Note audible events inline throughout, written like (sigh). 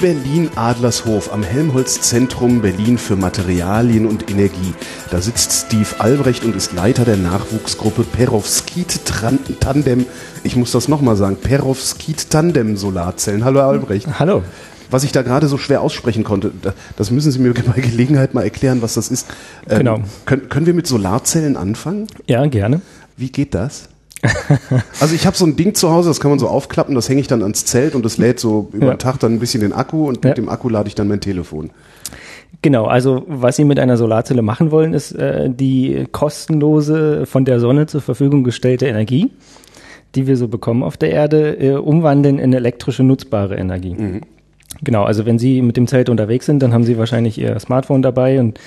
Berlin-Adlershof am Helmholtz-Zentrum Berlin für Materialien und Energie. Da sitzt Steve Albrecht und ist Leiter der Nachwuchsgruppe Perovskit-Tandem. Ich muss das nochmal sagen. Perovskit-Tandem-Solarzellen. Hallo Albrecht. Hallo. Was ich da gerade so schwer aussprechen konnte, das müssen Sie mir bei Gelegenheit mal erklären, was das ist. Ähm, genau. Können, können wir mit Solarzellen anfangen? Ja, gerne. Wie geht das? (laughs) also ich habe so ein Ding zu Hause, das kann man so aufklappen, das hänge ich dann ans Zelt und das lädt so über ja. den Tag dann ein bisschen den Akku und mit ja. dem Akku lade ich dann mein Telefon. Genau, also was Sie mit einer Solarzelle machen wollen, ist äh, die kostenlose von der Sonne zur Verfügung gestellte Energie, die wir so bekommen auf der Erde, äh, umwandeln in elektrische nutzbare Energie. Mhm. Genau, also wenn Sie mit dem Zelt unterwegs sind, dann haben Sie wahrscheinlich Ihr Smartphone dabei und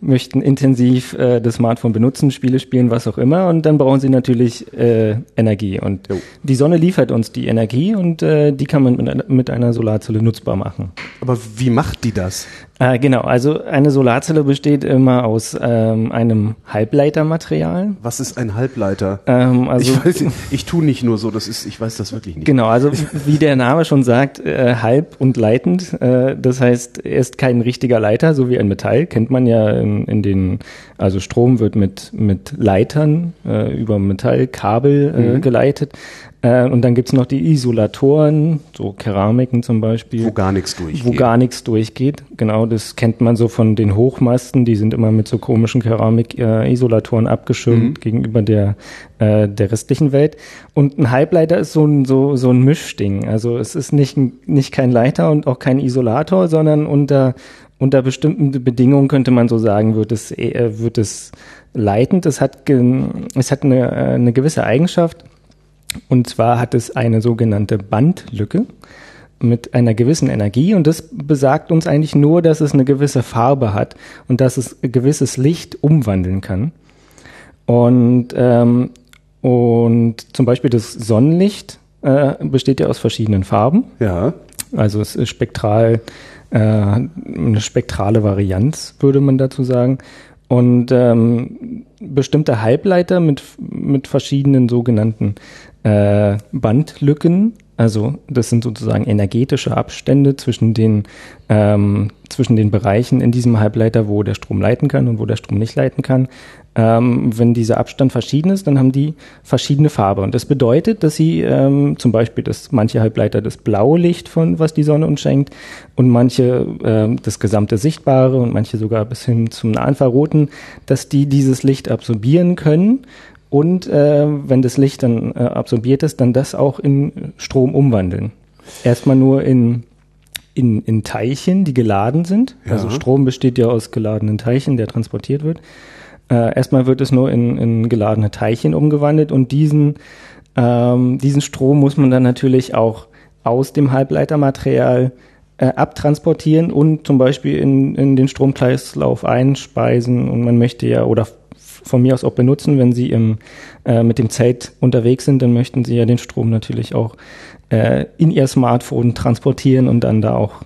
möchten intensiv äh, das Smartphone benutzen, Spiele spielen, was auch immer. Und dann brauchen sie natürlich äh, Energie. Und jo. die Sonne liefert uns die Energie und äh, die kann man mit, mit einer Solarzelle nutzbar machen. Aber wie macht die das? Äh, genau, also eine Solarzelle besteht immer aus ähm, einem Halbleitermaterial. Was ist ein Halbleiter? Ähm, also, ich, weiß, ich tue nicht nur so, das ist, ich weiß das wirklich nicht. Genau, also wie der Name schon sagt, äh, halb und leitend. Äh, das heißt, er ist kein richtiger Leiter, so wie ein Metall, kennt man ja in, in den, also Strom wird mit, mit Leitern äh, über Metallkabel äh, mhm. geleitet. Äh, und dann gibt's noch die Isolatoren, so Keramiken zum Beispiel. Wo gar nichts durchgeht. Wo gar nichts durchgeht. Genau, das kennt man so von den Hochmasten, die sind immer mit so komischen Keramik-Isolatoren äh, abgeschirmt mhm. gegenüber der, äh, der restlichen Welt. Und ein Halbleiter ist so ein, so, so ein Mischding. Also es ist nicht, nicht kein Leiter und auch kein Isolator, sondern unter, unter bestimmten Bedingungen könnte man so sagen, wird es, äh, wird es leitend. Es hat, es hat eine, äh, eine gewisse Eigenschaft und zwar hat es eine sogenannte Bandlücke mit einer gewissen Energie und das besagt uns eigentlich nur, dass es eine gewisse Farbe hat und dass es gewisses Licht umwandeln kann. Und, ähm, und zum Beispiel das Sonnenlicht äh, besteht ja aus verschiedenen Farben. Ja. Also es ist spektral, äh, eine spektrale Varianz, würde man dazu sagen. Und ähm, bestimmte Halbleiter mit, mit verschiedenen sogenannten äh, Bandlücken. Also das sind sozusagen energetische Abstände zwischen den, ähm, zwischen den Bereichen in diesem Halbleiter, wo der Strom leiten kann und wo der Strom nicht leiten kann. Ähm, wenn dieser Abstand verschieden ist, dann haben die verschiedene Farbe. Und das bedeutet, dass sie ähm, zum Beispiel, dass manche Halbleiter das blaue Licht von, was die Sonne uns schenkt, und manche ähm, das gesamte Sichtbare und manche sogar bis hin zum Infraroten, dass die dieses Licht absorbieren können und äh, wenn das Licht dann äh, absorbiert ist, dann das auch in Strom umwandeln. Erstmal nur in, in, in Teilchen, die geladen sind. Ja. Also Strom besteht ja aus geladenen Teilchen, der transportiert wird. Äh, erstmal wird es nur in, in geladene Teilchen umgewandelt und diesen, ähm, diesen Strom muss man dann natürlich auch aus dem Halbleitermaterial äh, abtransportieren und zum Beispiel in, in den Stromkreislauf einspeisen und man möchte ja oder von mir aus auch benutzen, wenn Sie im, äh, mit dem Zelt unterwegs sind, dann möchten Sie ja den Strom natürlich auch äh, in Ihr Smartphone transportieren und dann da auch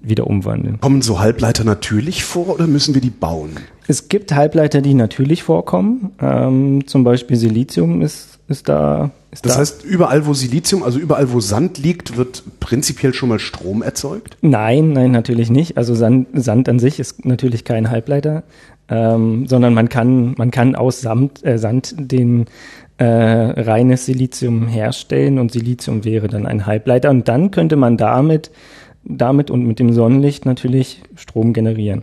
wieder umwandeln. Kommen so Halbleiter natürlich vor oder müssen wir die bauen? Es gibt Halbleiter, die natürlich vorkommen. Ähm, zum Beispiel Silizium ist, ist da. Ist das da. heißt, überall wo Silizium, also überall wo Sand liegt, wird prinzipiell schon mal Strom erzeugt? Nein, nein, natürlich nicht. Also Sand, Sand an sich ist natürlich kein Halbleiter ähm, sondern man kann, man kann aus Samt, äh, Sand den äh, reines Silizium herstellen und Silizium wäre dann ein Halbleiter und dann könnte man damit, damit und mit dem Sonnenlicht natürlich Strom generieren.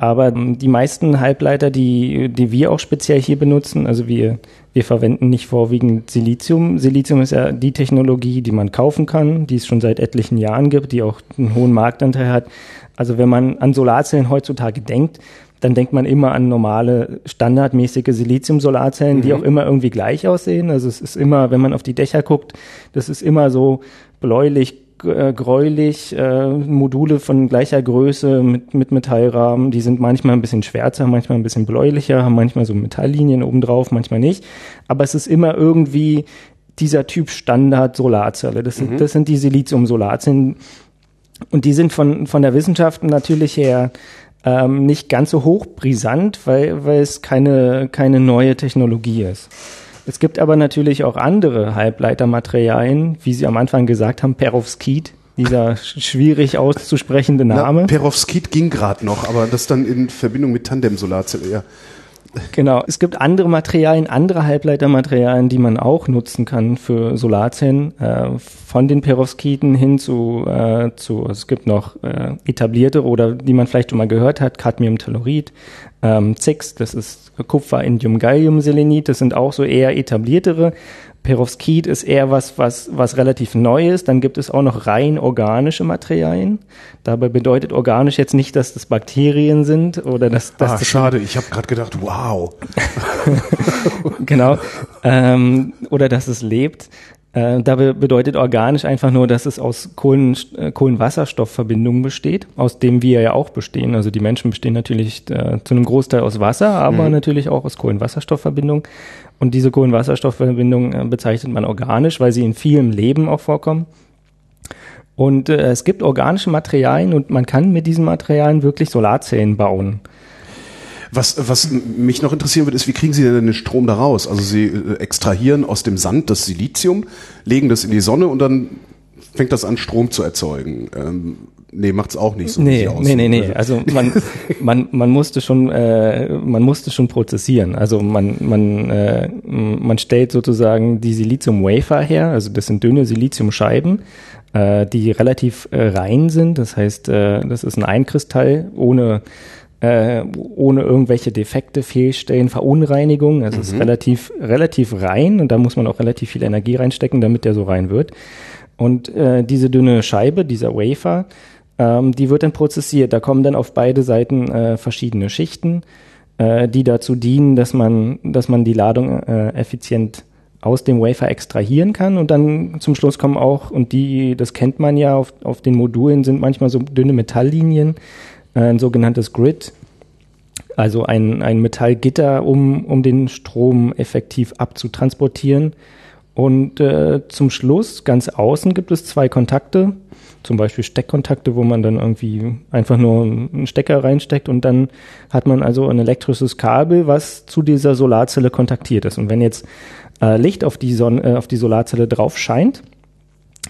Aber die meisten Halbleiter, die, die wir auch speziell hier benutzen, also wir, wir verwenden nicht vorwiegend Silizium. Silizium ist ja die Technologie, die man kaufen kann, die es schon seit etlichen Jahren gibt, die auch einen hohen Marktanteil hat. Also wenn man an Solarzellen heutzutage denkt, dann denkt man immer an normale, standardmäßige Silizium-Solarzellen, mhm. die auch immer irgendwie gleich aussehen. Also es ist immer, wenn man auf die Dächer guckt, das ist immer so bläulich äh, gräulich, äh, Module von gleicher Größe mit, mit Metallrahmen, die sind manchmal ein bisschen schwärzer, manchmal ein bisschen bläulicher, haben manchmal so Metalllinien obendrauf, manchmal nicht. Aber es ist immer irgendwie dieser Typ Standard Solarzelle. Das, sind, mhm. das sind die Silizium-Solarzellen. Und die sind von, von der Wissenschaft natürlich her ähm, nicht ganz so hochbrisant, weil, weil es keine, keine neue Technologie ist. Es gibt aber natürlich auch andere Halbleitermaterialien, wie Sie am Anfang gesagt haben, Perovskit, dieser schwierig auszusprechende Name. Na, Perovskit ging gerade noch, aber das dann in Verbindung mit Tandem-Solarzelle, ja. Genau. Es gibt andere Materialien, andere Halbleitermaterialien, die man auch nutzen kann für Solarzellen. Äh, von den Perovskiten hin zu, äh, zu es gibt noch äh, etablierte oder die man vielleicht schon mal gehört hat, Cadmiumtellurid, ähm, ZIX, das ist Kupfer, Indium, Gallium, Selenit, das sind auch so eher etabliertere Perovskit ist eher was, was, was relativ neu ist. Dann gibt es auch noch rein organische Materialien. Dabei bedeutet organisch jetzt nicht, dass das Bakterien sind oder dass, dass ah, das schade. Ich habe gerade gedacht, wow. (laughs) genau. Ähm, oder dass es lebt. Äh, da bedeutet organisch einfach nur, dass es aus Kohlen, äh, Kohlenwasserstoffverbindungen besteht, aus dem wir ja auch bestehen. Also die Menschen bestehen natürlich äh, zu einem Großteil aus Wasser, aber mhm. natürlich auch aus Kohlenwasserstoffverbindungen. Und diese Kohlenwasserstoffverbindungen äh, bezeichnet man organisch, weil sie in vielem Leben auch vorkommen. Und äh, es gibt organische Materialien und man kann mit diesen Materialien wirklich Solarzellen bauen. Was, was mich noch interessieren wird, ist, wie kriegen Sie denn den Strom da raus? Also Sie äh, extrahieren aus dem Sand das Silizium, legen das in die Sonne und dann fängt das an, Strom zu erzeugen. Ähm, nee, macht's auch nicht so. Nee, nee, nee, nee. Also man, (laughs) man, man musste schon, äh, man musste schon prozessieren. Also man, man, äh, man stellt sozusagen die Silizium-Wafer her. Also das sind dünne Siliziumscheiben, äh, die relativ äh, rein sind. Das heißt, äh, das ist ein Einkristall ohne äh, ohne irgendwelche Defekte, Fehlstellen, Verunreinigungen. Also mhm. es ist mhm. relativ, relativ rein und da muss man auch relativ viel Energie reinstecken, damit der so rein wird. Und äh, diese dünne Scheibe, dieser Wafer, ähm, die wird dann prozessiert. Da kommen dann auf beide Seiten äh, verschiedene Schichten, äh, die dazu dienen, dass man, dass man die Ladung äh, effizient aus dem Wafer extrahieren kann und dann zum Schluss kommen auch, und die, das kennt man ja, auf, auf den Modulen sind manchmal so dünne Metalllinien, äh, ein sogenanntes Grid, also ein, ein Metallgitter, um, um den Strom effektiv abzutransportieren. Und äh, zum Schluss, ganz außen, gibt es zwei Kontakte, zum Beispiel Steckkontakte, wo man dann irgendwie einfach nur einen Stecker reinsteckt und dann hat man also ein elektrisches Kabel, was zu dieser Solarzelle kontaktiert ist. Und wenn jetzt äh, Licht auf die, Sonne, äh, auf die Solarzelle drauf scheint,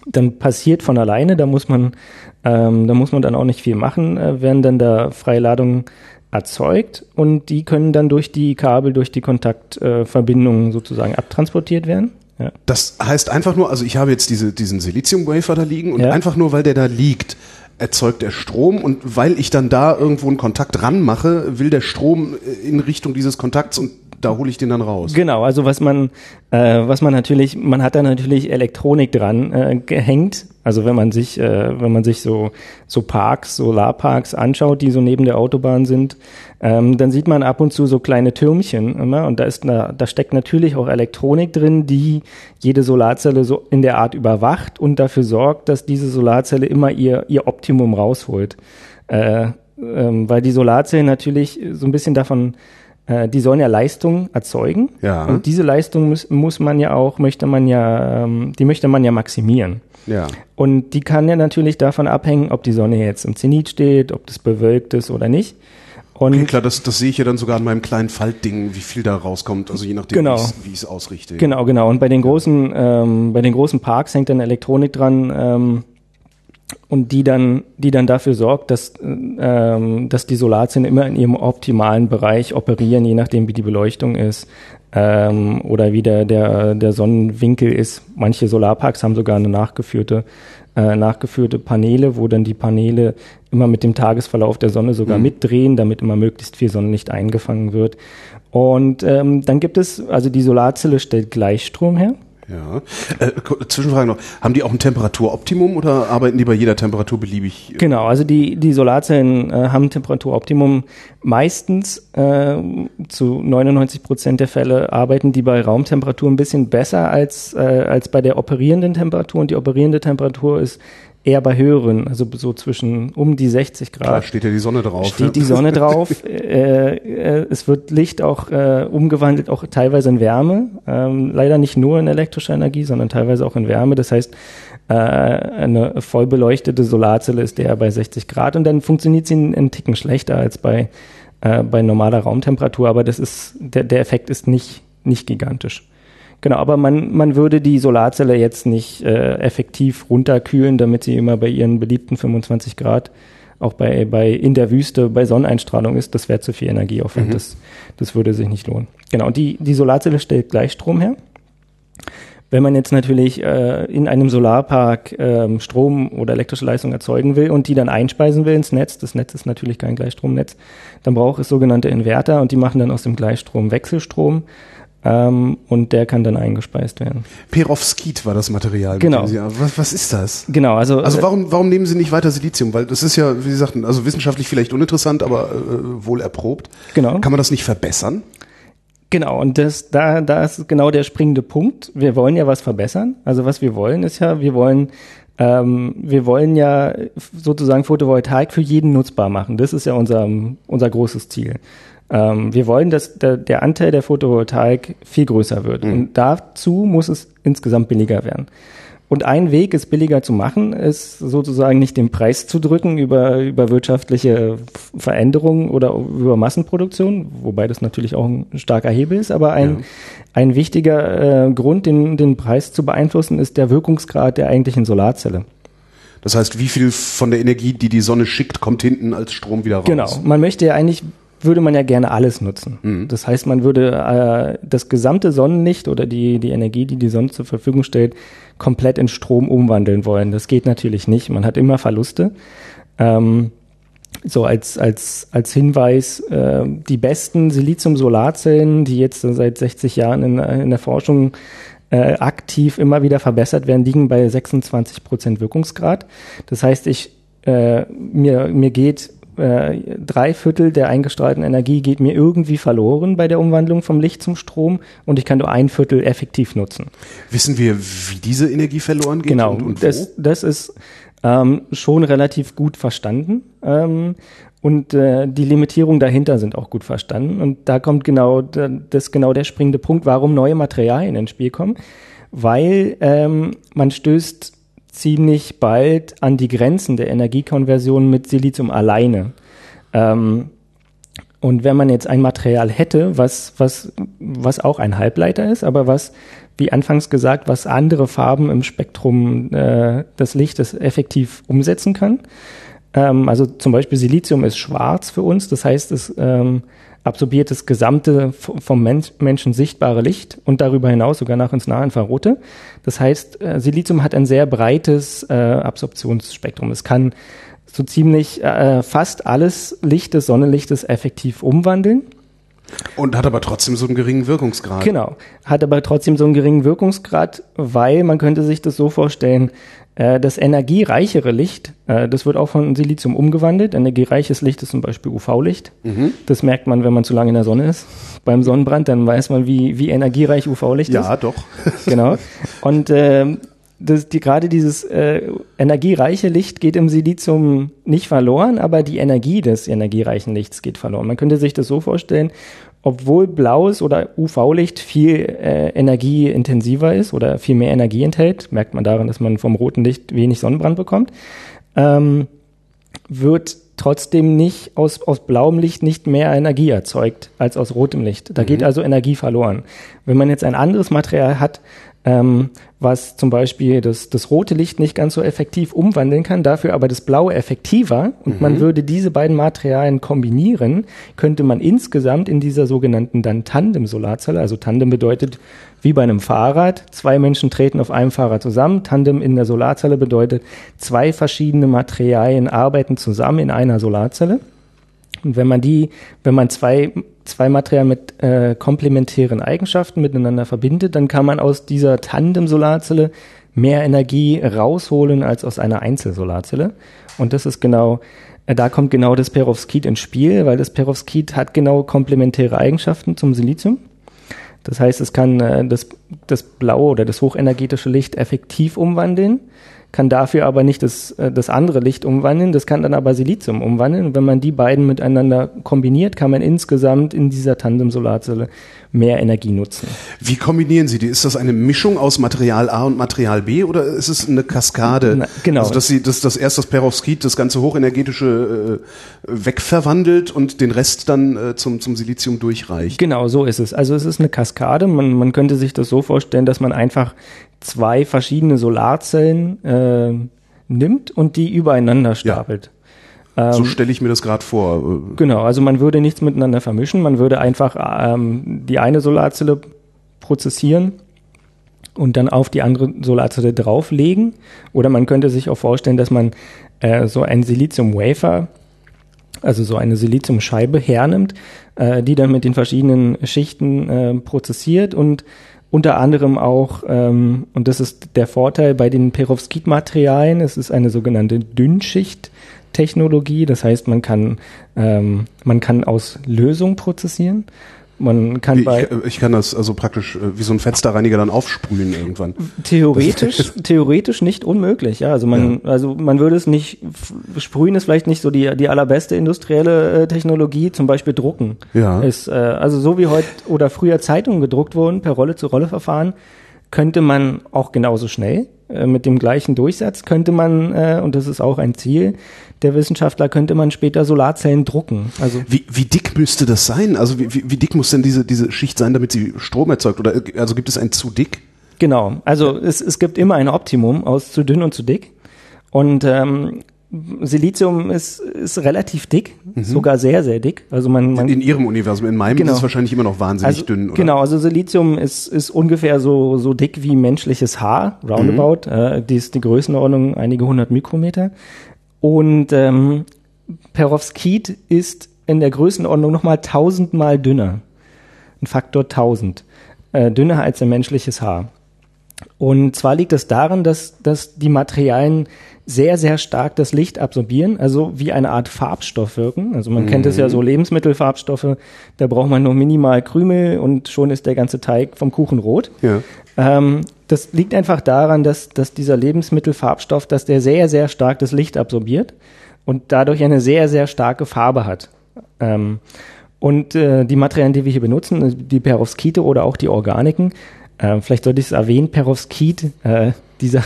dann passiert von alleine, da muss man, ähm, da muss man dann auch nicht viel machen, äh, werden dann da freie Ladungen erzeugt und die können dann durch die Kabel, durch die Kontaktverbindungen sozusagen abtransportiert werden. Ja. Das heißt einfach nur, also ich habe jetzt diese, diesen Silizium-Wafer da liegen und ja. einfach nur, weil der da liegt, erzeugt er Strom und weil ich dann da irgendwo einen Kontakt ranmache, will der Strom in Richtung dieses Kontakts und da hole ich den dann raus. Genau, also was man, äh, was man natürlich, man hat da natürlich Elektronik dran äh, gehängt. Also wenn man sich, äh, wenn man sich so so Parks, Solarparks anschaut, die so neben der Autobahn sind, ähm, dann sieht man ab und zu so kleine Türmchen immer und da ist na, da steckt natürlich auch Elektronik drin, die jede Solarzelle so in der Art überwacht und dafür sorgt, dass diese Solarzelle immer ihr ihr Optimum rausholt. Äh, ähm, weil die Solarzellen natürlich so ein bisschen davon äh, die sollen ja Leistung erzeugen. Ja. Und diese Leistung muss, muss man ja auch, möchte man ja, ähm, die möchte man ja maximieren. Ja. Und die kann ja natürlich davon abhängen, ob die Sonne jetzt im Zenit steht, ob das bewölkt ist oder nicht. Und okay, klar, das, das sehe ich ja dann sogar an meinem kleinen Faltding, wie viel da rauskommt, also je nachdem, genau. wie ich es ausrichte. Genau, genau. Und bei den großen, ähm, bei den großen Parks hängt dann Elektronik dran, ähm, und die dann, die dann dafür sorgt, dass, ähm, dass die Solarzellen immer in ihrem optimalen Bereich operieren, je nachdem wie die Beleuchtung ist ähm, oder wie der, der, der Sonnenwinkel ist. Manche Solarparks haben sogar eine nachgeführte, äh, nachgeführte Paneele, wo dann die Paneele immer mit dem Tagesverlauf der Sonne sogar mhm. mitdrehen, damit immer möglichst viel Sonnenlicht eingefangen wird. Und ähm, dann gibt es, also die Solarzelle stellt Gleichstrom her. Ja. Äh, Zwischenfrage noch. Haben die auch ein Temperaturoptimum oder arbeiten die bei jeder Temperatur beliebig? Genau, also die, die Solarzellen äh, haben Temperaturoptimum. Meistens äh, zu 99 Prozent der Fälle arbeiten die bei Raumtemperatur ein bisschen besser als, äh, als bei der operierenden Temperatur. Und die operierende Temperatur ist eher bei höheren, also so zwischen um die 60 Grad. Da steht ja die Sonne drauf. Steht ja. die Sonne (laughs) drauf. äh, äh, es wird Licht auch äh, umgewandelt, auch teilweise in Wärme. Ähm, leider nicht nur in elektrischer Energie, sondern teilweise auch in Wärme. Das heißt, äh, eine voll beleuchtete Solarzelle ist der bei 60 Grad und dann funktioniert sie einen Ticken schlechter als bei, äh, bei normaler Raumtemperatur. Aber das ist, der, der Effekt ist nicht, nicht gigantisch. Genau, aber man, man würde die Solarzelle jetzt nicht äh, effektiv runterkühlen, damit sie immer bei ihren beliebten 25 Grad auch bei, bei in der Wüste bei Sonneneinstrahlung ist. Das wäre zu viel Energieaufwand. Mhm. Das, das würde sich nicht lohnen. Genau, und die, die Solarzelle stellt Gleichstrom her. Wenn man jetzt natürlich äh, in einem Solarpark ähm, Strom oder elektrische Leistung erzeugen will und die dann einspeisen will ins Netz, das Netz ist natürlich kein Gleichstromnetz, dann braucht es sogenannte Inverter und die machen dann aus dem Gleichstrom Wechselstrom. Ähm, und der kann dann eingespeist werden. Perovskit war das Material. Genau. Sie, was, was ist das? Genau, also. Also warum, warum nehmen Sie nicht weiter Silizium? Weil das ist ja, wie Sie sagten, also wissenschaftlich vielleicht uninteressant, aber äh, wohl erprobt. Genau. Kann man das nicht verbessern? Genau, und das, da, da ist genau der springende Punkt. Wir wollen ja was verbessern. Also was wir wollen ist ja, wir wollen ähm, wir wollen ja sozusagen Photovoltaik für jeden nutzbar machen. Das ist ja unser, unser großes Ziel. Ähm, wir wollen, dass der, der, Anteil der Photovoltaik viel größer wird. Mhm. Und dazu muss es insgesamt billiger werden. Und ein Weg, es billiger zu machen, ist sozusagen nicht den Preis zu drücken über, über wirtschaftliche Veränderungen oder über Massenproduktion, wobei das natürlich auch ein starker Hebel ist, aber ein, ja. ein wichtiger äh, Grund, den, den Preis zu beeinflussen, ist der Wirkungsgrad der eigentlichen Solarzelle. Das heißt, wie viel von der Energie, die die Sonne schickt, kommt hinten als Strom wieder raus? Genau. Man möchte ja eigentlich würde man ja gerne alles nutzen. Mhm. Das heißt, man würde äh, das gesamte Sonnenlicht oder die, die Energie, die die Sonne zur Verfügung stellt, komplett in Strom umwandeln wollen. Das geht natürlich nicht. Man hat immer Verluste. Ähm, so als, als, als Hinweis, äh, die besten Silizium-Solarzellen, die jetzt seit 60 Jahren in, in der Forschung äh, aktiv immer wieder verbessert werden, liegen bei 26 Prozent Wirkungsgrad. Das heißt, ich, äh, mir, mir geht äh, drei Viertel der eingestrahlten Energie geht mir irgendwie verloren bei der Umwandlung vom Licht zum Strom und ich kann nur ein Viertel effektiv nutzen. Wissen wir, wie diese Energie verloren geht? Genau, und, und das, das ist ähm, schon relativ gut verstanden. Ähm, und äh, die Limitierungen dahinter sind auch gut verstanden. Und da kommt genau das ist genau der springende Punkt, warum neue Materialien ins Spiel kommen. Weil ähm, man stößt ziemlich bald an die Grenzen der Energiekonversion mit Silizium alleine. Ähm, und wenn man jetzt ein Material hätte, was, was, was auch ein Halbleiter ist, aber was, wie anfangs gesagt, was andere Farben im Spektrum äh, des Lichtes effektiv umsetzen kann. Ähm, also zum Beispiel Silizium ist schwarz für uns, das heißt, es ähm, absorbiert das gesamte vom Menschen sichtbare Licht und darüber hinaus sogar nach ins Nahinfrarote. Das heißt, äh, Silizium hat ein sehr breites äh, Absorptionsspektrum. Es kann so ziemlich äh, fast alles Licht des Sonnenlichtes effektiv umwandeln. Und hat aber trotzdem so einen geringen Wirkungsgrad. Genau, hat aber trotzdem so einen geringen Wirkungsgrad, weil man könnte sich das so vorstellen, das energiereichere Licht, äh, das wird auch von Silizium umgewandelt. Energiereiches Licht ist zum Beispiel UV-Licht. Mhm. Das merkt man, wenn man zu lange in der Sonne ist. Beim Sonnenbrand, dann weiß man, wie, wie energiereich UV-Licht ja, ist. Ja, doch. (laughs) genau. Und äh, das, die, gerade dieses äh, energiereiche Licht geht im Silizium nicht verloren, aber die Energie des energiereichen Lichts geht verloren. Man könnte sich das so vorstellen, obwohl blaues oder UV-Licht viel äh, energieintensiver ist oder viel mehr Energie enthält, merkt man daran, dass man vom roten Licht wenig Sonnenbrand bekommt, ähm, wird trotzdem nicht aus, aus blauem Licht nicht mehr Energie erzeugt als aus rotem Licht. Da mhm. geht also Energie verloren. Wenn man jetzt ein anderes Material hat, ähm, was zum Beispiel das, das rote Licht nicht ganz so effektiv umwandeln kann, dafür aber das blaue effektiver und mhm. man würde diese beiden Materialien kombinieren, könnte man insgesamt in dieser sogenannten dann Tandem-Solarzelle, also Tandem bedeutet wie bei einem Fahrrad, zwei Menschen treten auf einem Fahrrad zusammen, Tandem in der Solarzelle bedeutet zwei verschiedene Materialien arbeiten zusammen in einer Solarzelle. Und wenn man die, wenn man zwei zwei Materialien mit äh, komplementären Eigenschaften miteinander verbindet, dann kann man aus dieser Tandem-Solarzelle mehr Energie rausholen als aus einer Einzelsolarzelle. Und das ist genau, äh, da kommt genau das Perovskit ins Spiel, weil das Perovskit hat genau komplementäre Eigenschaften zum Silizium. Das heißt, es kann äh, das, das blaue oder das hochenergetische Licht effektiv umwandeln, kann dafür aber nicht das, äh, das andere Licht umwandeln, das kann dann aber Silizium umwandeln. Und wenn man die beiden miteinander kombiniert, kann man insgesamt in dieser Tandem-Solarzelle mehr Energie nutzen. Wie kombinieren Sie die? Ist das eine Mischung aus Material A und Material B oder ist es eine Kaskade? Na, genau. Also dass Sie dass das erst das Perovskit das ganze hochenergetische äh, wegverwandelt und den Rest dann äh, zum, zum Silizium durchreicht. Genau, so ist es. Also es ist eine Kaskade. Man, man könnte sich das so vorstellen, dass man einfach zwei verschiedene Solarzellen äh, nimmt und die übereinander stapelt. Ja. So ähm, stelle ich mir das gerade vor. Genau, also man würde nichts miteinander vermischen, man würde einfach ähm, die eine Solarzelle prozessieren und dann auf die andere Solarzelle drauflegen. Oder man könnte sich auch vorstellen, dass man äh, so ein Silizium-Wafer, also so eine Siliziumscheibe hernimmt, äh, die dann mit den verschiedenen Schichten äh, prozessiert und unter anderem auch, ähm, und das ist der Vorteil bei den Perovskit-Materialien, es ist eine sogenannte Dünnschicht-Technologie, das heißt, man kann, ähm, man kann aus Lösung prozessieren. Man kann bei ich, ich, kann das also praktisch äh, wie so ein Fensterreiniger dann aufsprühen irgendwann. Theoretisch, theoretisch nicht unmöglich. Ja, also man, ja. also man würde es nicht sprühen ist vielleicht nicht so die die allerbeste industrielle äh, Technologie. Zum Beispiel drucken. Ja. Ist äh, also so wie heute oder früher Zeitungen gedruckt wurden per Rolle zu Rolle Verfahren könnte man auch genauso schnell äh, mit dem gleichen Durchsatz könnte man äh, und das ist auch ein Ziel der Wissenschaftler könnte man später Solarzellen drucken. Also wie, wie dick müsste das sein? Also wie, wie, wie dick muss denn diese, diese Schicht sein, damit sie Strom erzeugt? Oder also gibt es ein zu dick? Genau, also es, es gibt immer ein Optimum aus zu dünn und zu dick. Und ähm, Silizium ist, ist relativ dick, mhm. sogar sehr, sehr dick. Also man, man in, Ihrem Universum, in meinem genau. ist es wahrscheinlich immer noch wahnsinnig also, dünn. Oder? Genau, also Silizium ist, ist ungefähr so, so dick wie menschliches Haar, roundabout. Mhm. Äh, die ist die Größenordnung einige hundert Mikrometer. Und ähm, Perovskit ist in der Größenordnung nochmal tausendmal dünner. Ein Faktor tausend. Äh, dünner als ein menschliches Haar. Und zwar liegt es daran, dass, dass die Materialien sehr, sehr stark das Licht absorbieren, also wie eine Art Farbstoff wirken. Also man mhm. kennt es ja so Lebensmittelfarbstoffe, da braucht man nur minimal Krümel und schon ist der ganze Teig vom Kuchen rot. Ja. Ähm, das liegt einfach daran, dass, dass dieser Lebensmittelfarbstoff, dass der sehr, sehr stark das Licht absorbiert und dadurch eine sehr, sehr starke Farbe hat. Ähm, und äh, die Materialien, die wir hier benutzen, die Perovskite oder auch die Organiken, äh, vielleicht sollte ich es erwähnen, Perovskit, äh, dieser,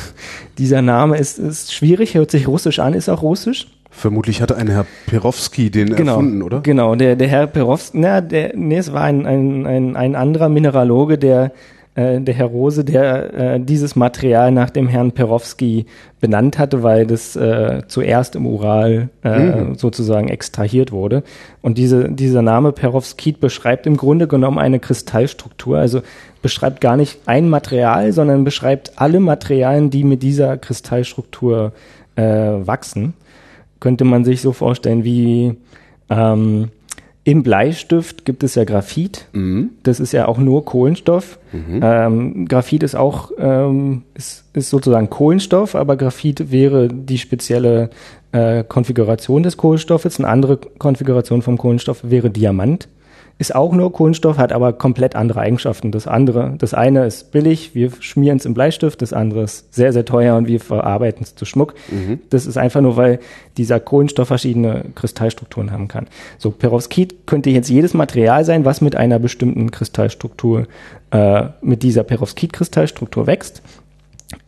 dieser Name ist, ist schwierig, hört sich russisch an, ist auch russisch. Vermutlich hatte ein Herr Perovski den genau, erfunden, oder? Genau, der, der Herr Perovski, na, der, nee, es war ein, ein, ein, ein anderer Mineraloge, der äh, der Herr Rose, der äh, dieses Material nach dem Herrn Perowski benannt hatte, weil das äh, zuerst im Ural äh, mhm. sozusagen extrahiert wurde. Und diese, dieser Name Perovskit beschreibt im Grunde genommen eine Kristallstruktur, also beschreibt gar nicht ein Material, sondern beschreibt alle Materialien, die mit dieser Kristallstruktur äh, wachsen. Könnte man sich so vorstellen wie ähm, im Bleistift gibt es ja Graphit. Mhm. Das ist ja auch nur Kohlenstoff. Mhm. Ähm, Graphit ist auch ähm, ist, ist sozusagen Kohlenstoff, aber Graphit wäre die spezielle äh, Konfiguration des Kohlenstoffes. Eine andere Konfiguration vom Kohlenstoff wäre Diamant ist auch nur Kohlenstoff, hat aber komplett andere Eigenschaften. Das andere, das eine ist billig, wir schmieren es im Bleistift, das andere ist sehr, sehr teuer und wir verarbeiten es zu Schmuck. Mhm. Das ist einfach nur, weil dieser Kohlenstoff verschiedene Kristallstrukturen haben kann. So, Perovskit könnte jetzt jedes Material sein, was mit einer bestimmten Kristallstruktur, äh, mit dieser Perovskit-Kristallstruktur wächst.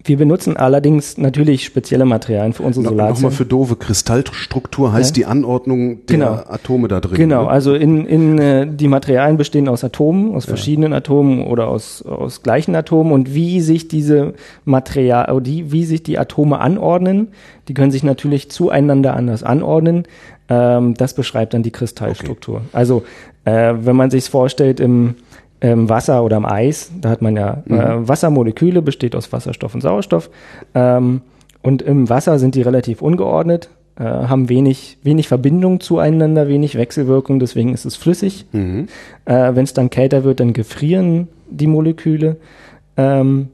Wir benutzen allerdings natürlich spezielle Materialien für unsere Solarzellen. Nochmal für doofe Kristallstruktur heißt ja. die Anordnung der genau. Atome da drin. Genau, oder? also in, in äh, die Materialien bestehen aus Atomen, aus ja. verschiedenen Atomen oder aus, aus gleichen Atomen und wie sich diese Material, die, wie sich die Atome anordnen, die können sich natürlich zueinander anders anordnen. Ähm, das beschreibt dann die Kristallstruktur. Okay. Also äh, wenn man sich vorstellt im im Wasser oder im Eis, da hat man ja mhm. äh, Wassermoleküle, besteht aus Wasserstoff und Sauerstoff. Ähm, und im Wasser sind die relativ ungeordnet, äh, haben wenig, wenig Verbindung zueinander, wenig Wechselwirkung, deswegen ist es flüssig. Mhm. Äh, Wenn es dann kälter wird, dann gefrieren die Moleküle. Ähm,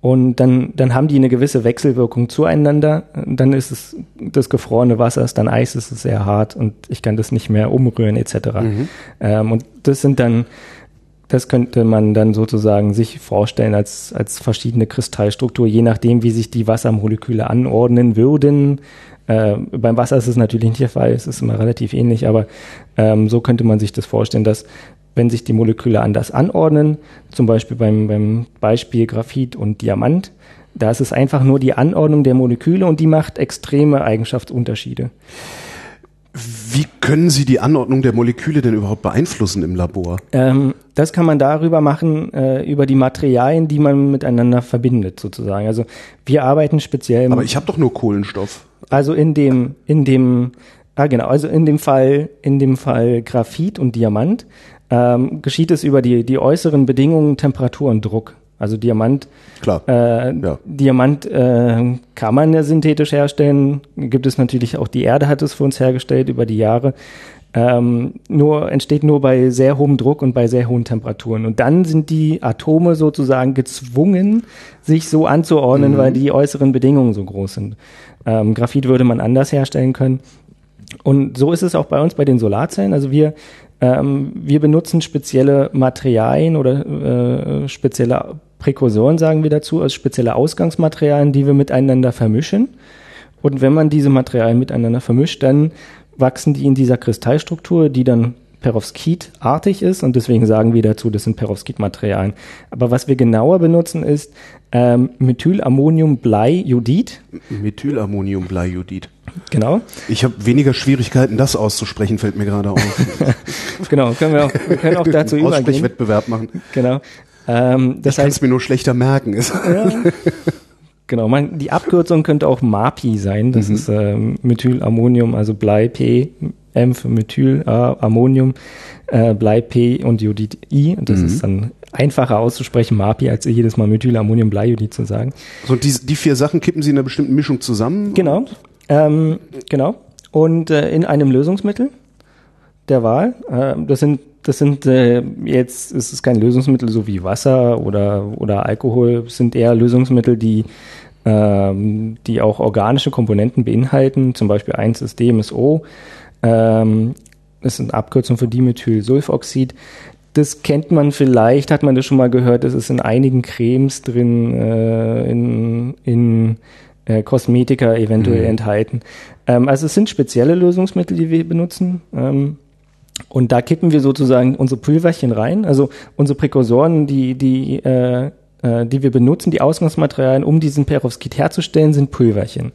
und dann, dann haben die eine gewisse Wechselwirkung zueinander. Dann ist es das gefrorene Wasser, ist dann Eis, ist es sehr hart und ich kann das nicht mehr umrühren etc. Mhm. Ähm, und das sind dann das könnte man dann sozusagen sich vorstellen als, als verschiedene Kristallstruktur, je nachdem, wie sich die Wassermoleküle anordnen würden. Äh, beim Wasser ist es natürlich nicht der Fall, es ist immer relativ ähnlich, aber ähm, so könnte man sich das vorstellen, dass wenn sich die Moleküle anders anordnen, zum Beispiel beim, beim Beispiel Graphit und Diamant, da ist es einfach nur die Anordnung der Moleküle und die macht extreme Eigenschaftsunterschiede. Wie können Sie die Anordnung der Moleküle denn überhaupt beeinflussen im Labor? Ähm, das kann man darüber machen, äh, über die Materialien, die man miteinander verbindet, sozusagen. Also wir arbeiten speziell. Aber ich habe doch nur Kohlenstoff. Also in dem, in dem, ah genau, also in dem Fall, in dem Fall Graphit und Diamant ähm, geschieht es über die, die äußeren Bedingungen Temperatur und Druck. Also Diamant, Klar. Äh, Ja. Diamant äh, kann man ja synthetisch herstellen. Gibt es natürlich auch die Erde hat es für uns hergestellt über die Jahre. Ähm, nur entsteht nur bei sehr hohem Druck und bei sehr hohen Temperaturen. Und dann sind die Atome sozusagen gezwungen, sich so anzuordnen, weil die äußeren Bedingungen so groß sind. Ähm, Graphit würde man anders herstellen können. Und so ist es auch bei uns bei den Solarzellen. Also wir, ähm, wir benutzen spezielle Materialien oder äh, spezielle Präkursoren, sagen wir dazu, also spezielle Ausgangsmaterialien, die wir miteinander vermischen. Und wenn man diese Materialien miteinander vermischt, dann wachsen die in dieser Kristallstruktur, die dann Perovskit-artig ist und deswegen sagen wir dazu, das sind Perovskit-Materialien. Aber was wir genauer benutzen ist ähm, Methylammoniumblei-Jodid. Methylammoniumbleiodid. Genau. Ich habe weniger Schwierigkeiten, das auszusprechen, fällt mir gerade auf. (laughs) Genau, können wir auch, wir können auch dazu übergehen. Aussprechwettbewerb machen. Genau. Ähm, das Ich kann es mir nur schlechter merken. (laughs) Ist- genau, man, die Abkürzung könnte auch MAPI sein. Das ist ähm, Methylammonium, also Blei P, M für Methyl, A, Ammonium, äh, Blei P und Jodid I. Das ist dann einfacher auszusprechen, MAPI, als jedes Mal Methylammonium Bleiodid zu sagen. So, die, die vier Sachen kippen Sie in einer bestimmten Mischung zusammen? Genau. Ähm, genau. Und äh, in einem Lösungsmittel der Wahl. Äh, das sind, das sind äh, jetzt ist es kein Lösungsmittel so wie Wasser oder, oder Alkohol. Es sind eher Lösungsmittel, die, ähm, die auch organische Komponenten beinhalten. Zum Beispiel eins ist DMSO. Ähm, das ist eine Abkürzung für Dimethylsulfoxid. Das kennt man vielleicht, hat man das schon mal gehört. Das ist in einigen Cremes drin, äh, in, in äh, Kosmetika eventuell enthalten. Ähm, also es sind spezielle Lösungsmittel, die wir benutzen. Ähm, und da kippen wir sozusagen unsere Pulverchen rein. Also unsere Präkursoren, die, die, äh, äh, die wir benutzen, die Ausgangsmaterialien, um diesen Perovskit herzustellen, sind Pulverchen.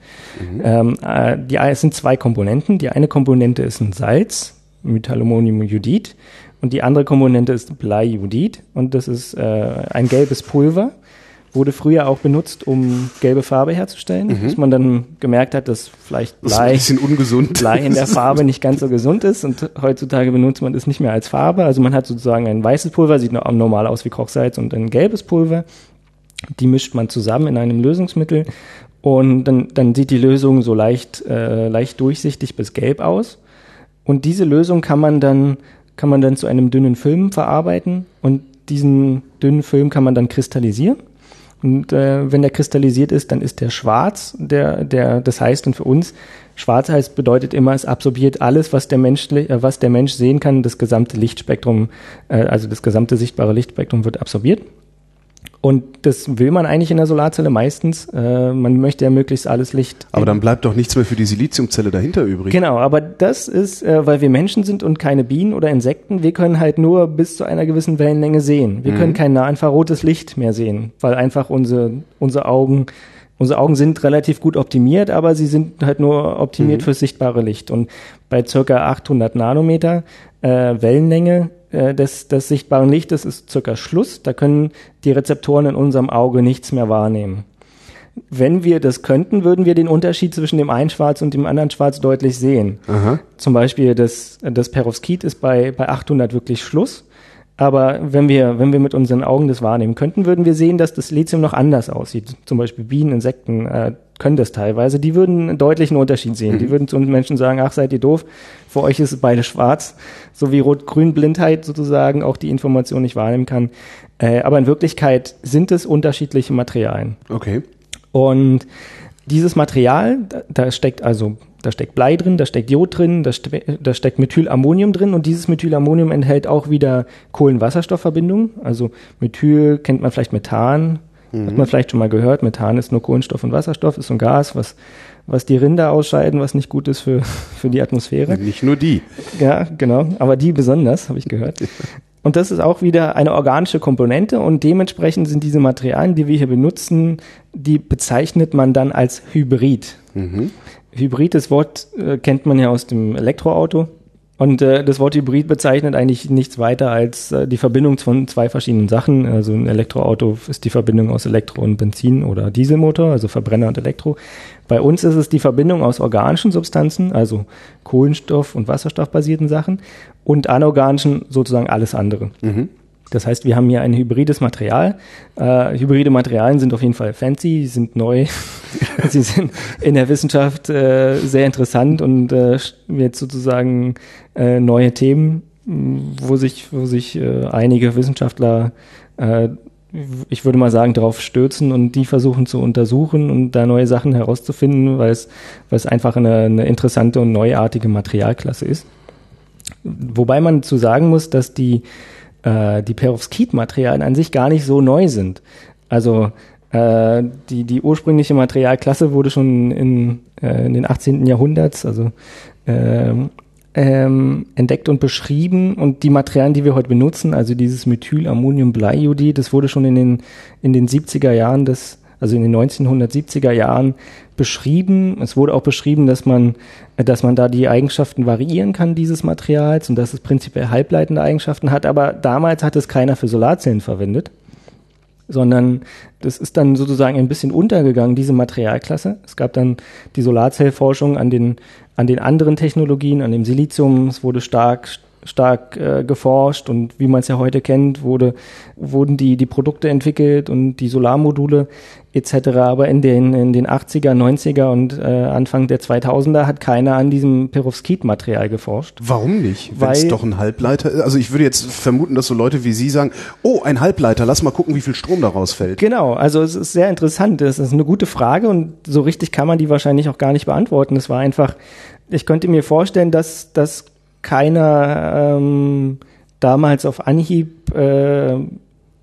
Ähm, äh, die, es sind zwei Komponenten. Die eine Komponente ist ein Salz, Methylammoniumjodid, und die andere Komponente ist Bleiiodid. Und das ist äh, ein gelbes Pulver. Wurde früher auch benutzt, um gelbe Farbe herzustellen, bis man dann gemerkt hat, dass vielleicht Blei. Blei in der (laughs) Farbe nicht ganz so gesund ist und heutzutage benutzt man es nicht mehr als Farbe. Also man hat sozusagen ein weißes Pulver, sieht normal aus wie Kochsalz und ein gelbes Pulver. Die mischt man zusammen in einem Lösungsmittel und dann, dann sieht die Lösung so leicht, äh, leicht durchsichtig bis gelb aus. Und diese Lösung kann man dann, kann man dann zu einem dünnen Film verarbeiten und diesen dünnen Film kann man dann kristallisieren. Und äh, wenn der kristallisiert ist, dann ist der schwarz. Der, der, das heißt, und für uns, schwarz heißt, bedeutet immer, es absorbiert alles, was der Mensch, äh, was der Mensch sehen kann. Das gesamte Lichtspektrum, äh, also das gesamte sichtbare Lichtspektrum wird absorbiert. Und das will man eigentlich in der Solarzelle meistens. Äh, man möchte ja möglichst alles Licht. Aber dann bleibt doch nichts mehr für die Siliziumzelle dahinter übrig. Genau, aber das ist, äh, weil wir Menschen sind und keine Bienen oder Insekten, wir können halt nur bis zu einer gewissen Wellenlänge sehen. Wir können kein nahinfrarotes Licht mehr sehen, weil einfach unsere, unsere Augen, unsere Augen sind relativ gut optimiert, aber sie sind halt nur optimiert fürs sichtbare Licht. Und bei circa 800 Nanometer äh, Wellenlänge äh, des, des sichtbaren Lichtes ist circa Schluss. Da können die Rezeptoren in unserem Auge nichts mehr wahrnehmen. Wenn wir das könnten, würden wir den Unterschied zwischen dem einen Schwarz und dem anderen Schwarz deutlich sehen. Aha. Zum Beispiel das, das Perovskit ist bei, bei 800 wirklich Schluss. Aber wenn wir, wenn wir mit unseren Augen das wahrnehmen könnten, würden wir sehen, dass das Lithium noch anders aussieht. Zum Beispiel Bienen, Insekten äh, können das teilweise. Die würden einen deutlichen Unterschied sehen. Die würden zu uns Menschen sagen, ach, seid ihr doof, für euch ist es beide schwarz. So wie Rot-Grün-Blindheit sozusagen auch die Information nicht wahrnehmen kann. Äh, aber in Wirklichkeit sind es unterschiedliche Materialien. Okay. Und dieses Material, da, da steckt also da steckt Blei drin, da steckt Jod drin, da, ste da steckt Methylammonium drin und dieses Methylammonium enthält auch wieder Kohlenwasserstoffverbindungen. Also Methyl kennt man vielleicht Methan, mhm. hat man vielleicht schon mal gehört. Methan ist nur Kohlenstoff und Wasserstoff, ist so ein Gas, was, was die Rinder ausscheiden, was nicht gut ist für, (laughs) für die Atmosphäre. Nicht nur die. Ja, genau, aber die besonders, habe ich gehört. (laughs) Und das ist auch wieder eine organische Komponente und dementsprechend sind diese Materialien, die wir hier benutzen, die bezeichnet man dann als Hybrid. Mhm. Hybrid, das Wort äh, kennt man ja aus dem Elektroauto. Und äh, das Wort Hybrid bezeichnet eigentlich nichts weiter als äh, die Verbindung von zwei verschiedenen Sachen. Also ein Elektroauto ist die Verbindung aus Elektro und Benzin oder Dieselmotor, also Verbrenner und Elektro. Bei uns ist es die Verbindung aus organischen Substanzen, also Kohlenstoff- und Wasserstoffbasierten Sachen und anorganischen sozusagen alles andere. Mhm. Das heißt, wir haben hier ein hybrides Material. Äh, hybride Materialien sind auf jeden Fall fancy, sind neu, (laughs) sie sind in der Wissenschaft äh, sehr interessant und äh, jetzt sozusagen äh, neue Themen, wo sich, wo sich äh, einige Wissenschaftler äh, ich würde mal sagen, darauf stürzen und die versuchen zu untersuchen und da neue Sachen herauszufinden, weil es, weil es einfach eine, eine interessante und neuartige Materialklasse ist. Wobei man zu sagen muss, dass die, äh, die Perovskit-Materialien an sich gar nicht so neu sind. Also äh, die, die ursprüngliche Materialklasse wurde schon in, äh, in den 18. Jahrhunderts, also äh, ähm, entdeckt und beschrieben und die Materialien, die wir heute benutzen, also dieses Methylammonium-Bleiiodid, das wurde schon in den, in den 70er Jahren des, also in den 1970er Jahren beschrieben. Es wurde auch beschrieben, dass man, dass man da die Eigenschaften variieren kann dieses Materials und dass es prinzipiell halbleitende Eigenschaften hat, aber damals hat es keiner für Solarzellen verwendet sondern das ist dann sozusagen ein bisschen untergegangen, diese Materialklasse. Es gab dann die Solarzellforschung an den, an den anderen Technologien, an dem Silizium. Es wurde stark stark äh, geforscht und wie man es ja heute kennt, wurde, wurden die, die Produkte entwickelt und die Solarmodule etc. Aber in den, in den 80er, 90er und äh, Anfang der 2000er hat keiner an diesem Perovskit-Material geforscht. Warum nicht? Wenn es doch ein Halbleiter ist. Also ich würde jetzt vermuten, dass so Leute wie Sie sagen, oh, ein Halbleiter, lass mal gucken, wie viel Strom daraus fällt. Genau, also es ist sehr interessant. Es ist eine gute Frage und so richtig kann man die wahrscheinlich auch gar nicht beantworten. Es war einfach, ich könnte mir vorstellen, dass, dass keiner ähm, damals auf Anhieb äh,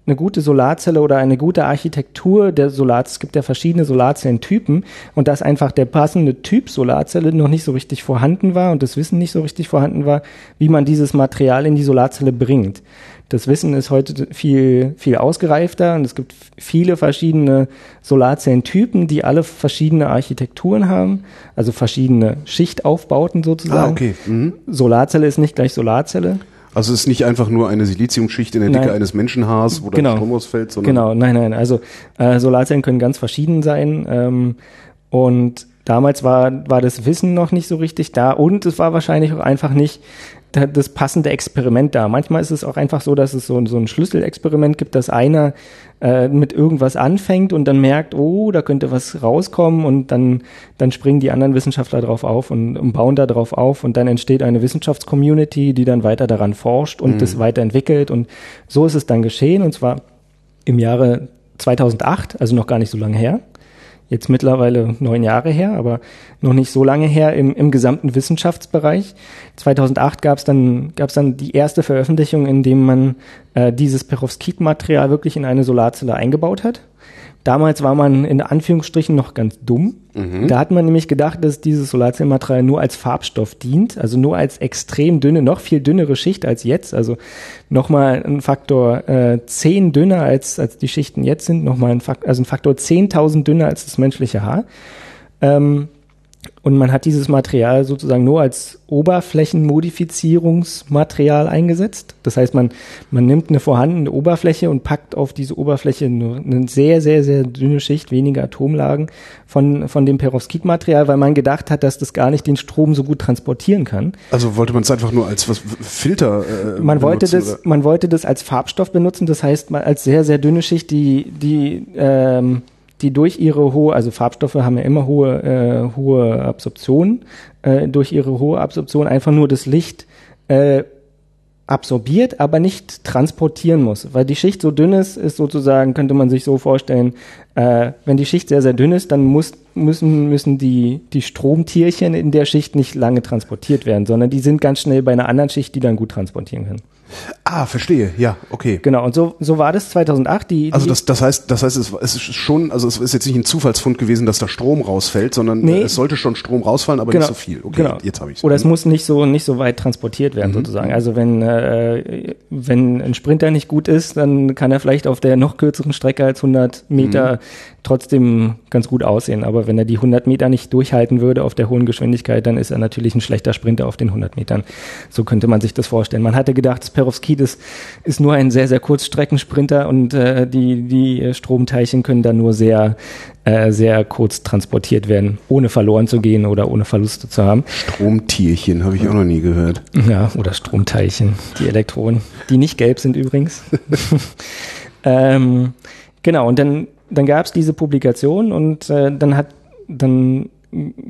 eine gute Solarzelle oder eine gute Architektur der Solarzelle, es gibt ja verschiedene Solarzellentypen und dass einfach der passende Typ Solarzelle noch nicht so richtig vorhanden war und das Wissen nicht so richtig vorhanden war, wie man dieses Material in die Solarzelle bringt. Das Wissen ist heute viel, viel ausgereifter und es gibt viele verschiedene Solarzellentypen, die alle verschiedene Architekturen haben, also verschiedene Schichtaufbauten sozusagen. Ah, okay. Mhm. Solarzelle ist nicht gleich Solarzelle. Also es ist nicht einfach nur eine Siliziumschicht in der Dicke nein. eines Menschenhaars, wo genau. der Strom ausfällt, sondern. Genau, nein, nein. Also äh, Solarzellen können ganz verschieden sein. Ähm, und damals war, war das Wissen noch nicht so richtig da und es war wahrscheinlich auch einfach nicht das passende Experiment da. Manchmal ist es auch einfach so, dass es so, so ein Schlüsselexperiment gibt, dass einer äh, mit irgendwas anfängt und dann merkt, oh, da könnte was rauskommen und dann, dann springen die anderen Wissenschaftler drauf auf und, und bauen da drauf auf und dann entsteht eine Wissenschaftscommunity, die dann weiter daran forscht und mhm. das weiterentwickelt und so ist es dann geschehen und zwar im Jahre 2008, also noch gar nicht so lange her jetzt mittlerweile neun Jahre her, aber noch nicht so lange her im, im gesamten Wissenschaftsbereich. 2008 gab es dann, gab's dann die erste Veröffentlichung, in dem man äh, dieses Perovskit-Material wirklich in eine Solarzelle eingebaut hat. Damals war man in Anführungsstrichen noch ganz dumm. Mhm. Da hat man nämlich gedacht, dass dieses Solarzellmaterial nur als Farbstoff dient, also nur als extrem dünne, noch viel dünnere Schicht als jetzt, also nochmal ein Faktor äh, 10 dünner als, als die Schichten jetzt sind, nochmal ein Faktor, also ein Faktor 10.000 dünner als das menschliche Haar. Ähm, und man hat dieses Material sozusagen nur als Oberflächenmodifizierungsmaterial eingesetzt. Das heißt, man, man nimmt eine vorhandene Oberfläche und packt auf diese Oberfläche nur eine sehr, sehr, sehr dünne Schicht, weniger Atomlagen von, von dem Perovskitmaterial, weil man gedacht hat, dass das gar nicht den Strom so gut transportieren kann. Also wollte man es einfach nur als was Filter äh, man benutzen, wollte das, oder? Man wollte das als Farbstoff benutzen, das heißt mal als sehr, sehr dünne Schicht, die, die ähm, die durch ihre hohe, also Farbstoffe haben ja immer hohe, äh, hohe Absorption, äh, durch ihre hohe Absorption einfach nur das Licht äh, absorbiert, aber nicht transportieren muss. Weil die Schicht so dünn ist, ist sozusagen, könnte man sich so vorstellen, Äh, wenn die Schicht sehr, sehr dünn ist, dann muss, müssen, müssen die, die Stromtierchen in der Schicht nicht lange transportiert werden, sondern die sind ganz schnell bei einer anderen Schicht, die dann gut transportieren können. Ah, verstehe. Ja, okay. Genau, und so, so war das 2008. Die, die also das, das heißt, das heißt, es, es ist schon, also es ist jetzt nicht ein Zufallsfund gewesen, dass da Strom rausfällt, sondern Nee. es sollte schon Strom rausfallen, aber Genau, nicht so viel. Okay, genau. jetzt habe ich Oder es muss nicht so nicht so weit transportiert werden sozusagen. Also wenn äh, wenn ein Sprinter nicht gut ist, dann kann er vielleicht auf der noch kürzeren Strecke als 100 Meter trotzdem ganz gut aussehen. Aber wenn er die 100 Meter nicht durchhalten würde auf der hohen Geschwindigkeit, dann ist er natürlich ein schlechter Sprinter auf den 100 Metern. So könnte man sich das vorstellen. Man hatte gedacht, Perovskit ist, ist nur ein sehr sehr Kurzstreckensprinter und äh, die die Stromteilchen können dann nur sehr äh, sehr kurz transportiert werden, ohne verloren zu gehen oder ohne Verluste zu haben. Stromtierchen, habe ich auch noch nie gehört. Ja, oder Stromteilchen, die Elektronen, die nicht gelb sind übrigens. (laughs) ähm, genau, und dann, dann gab es diese Publikation und äh, dann hat dann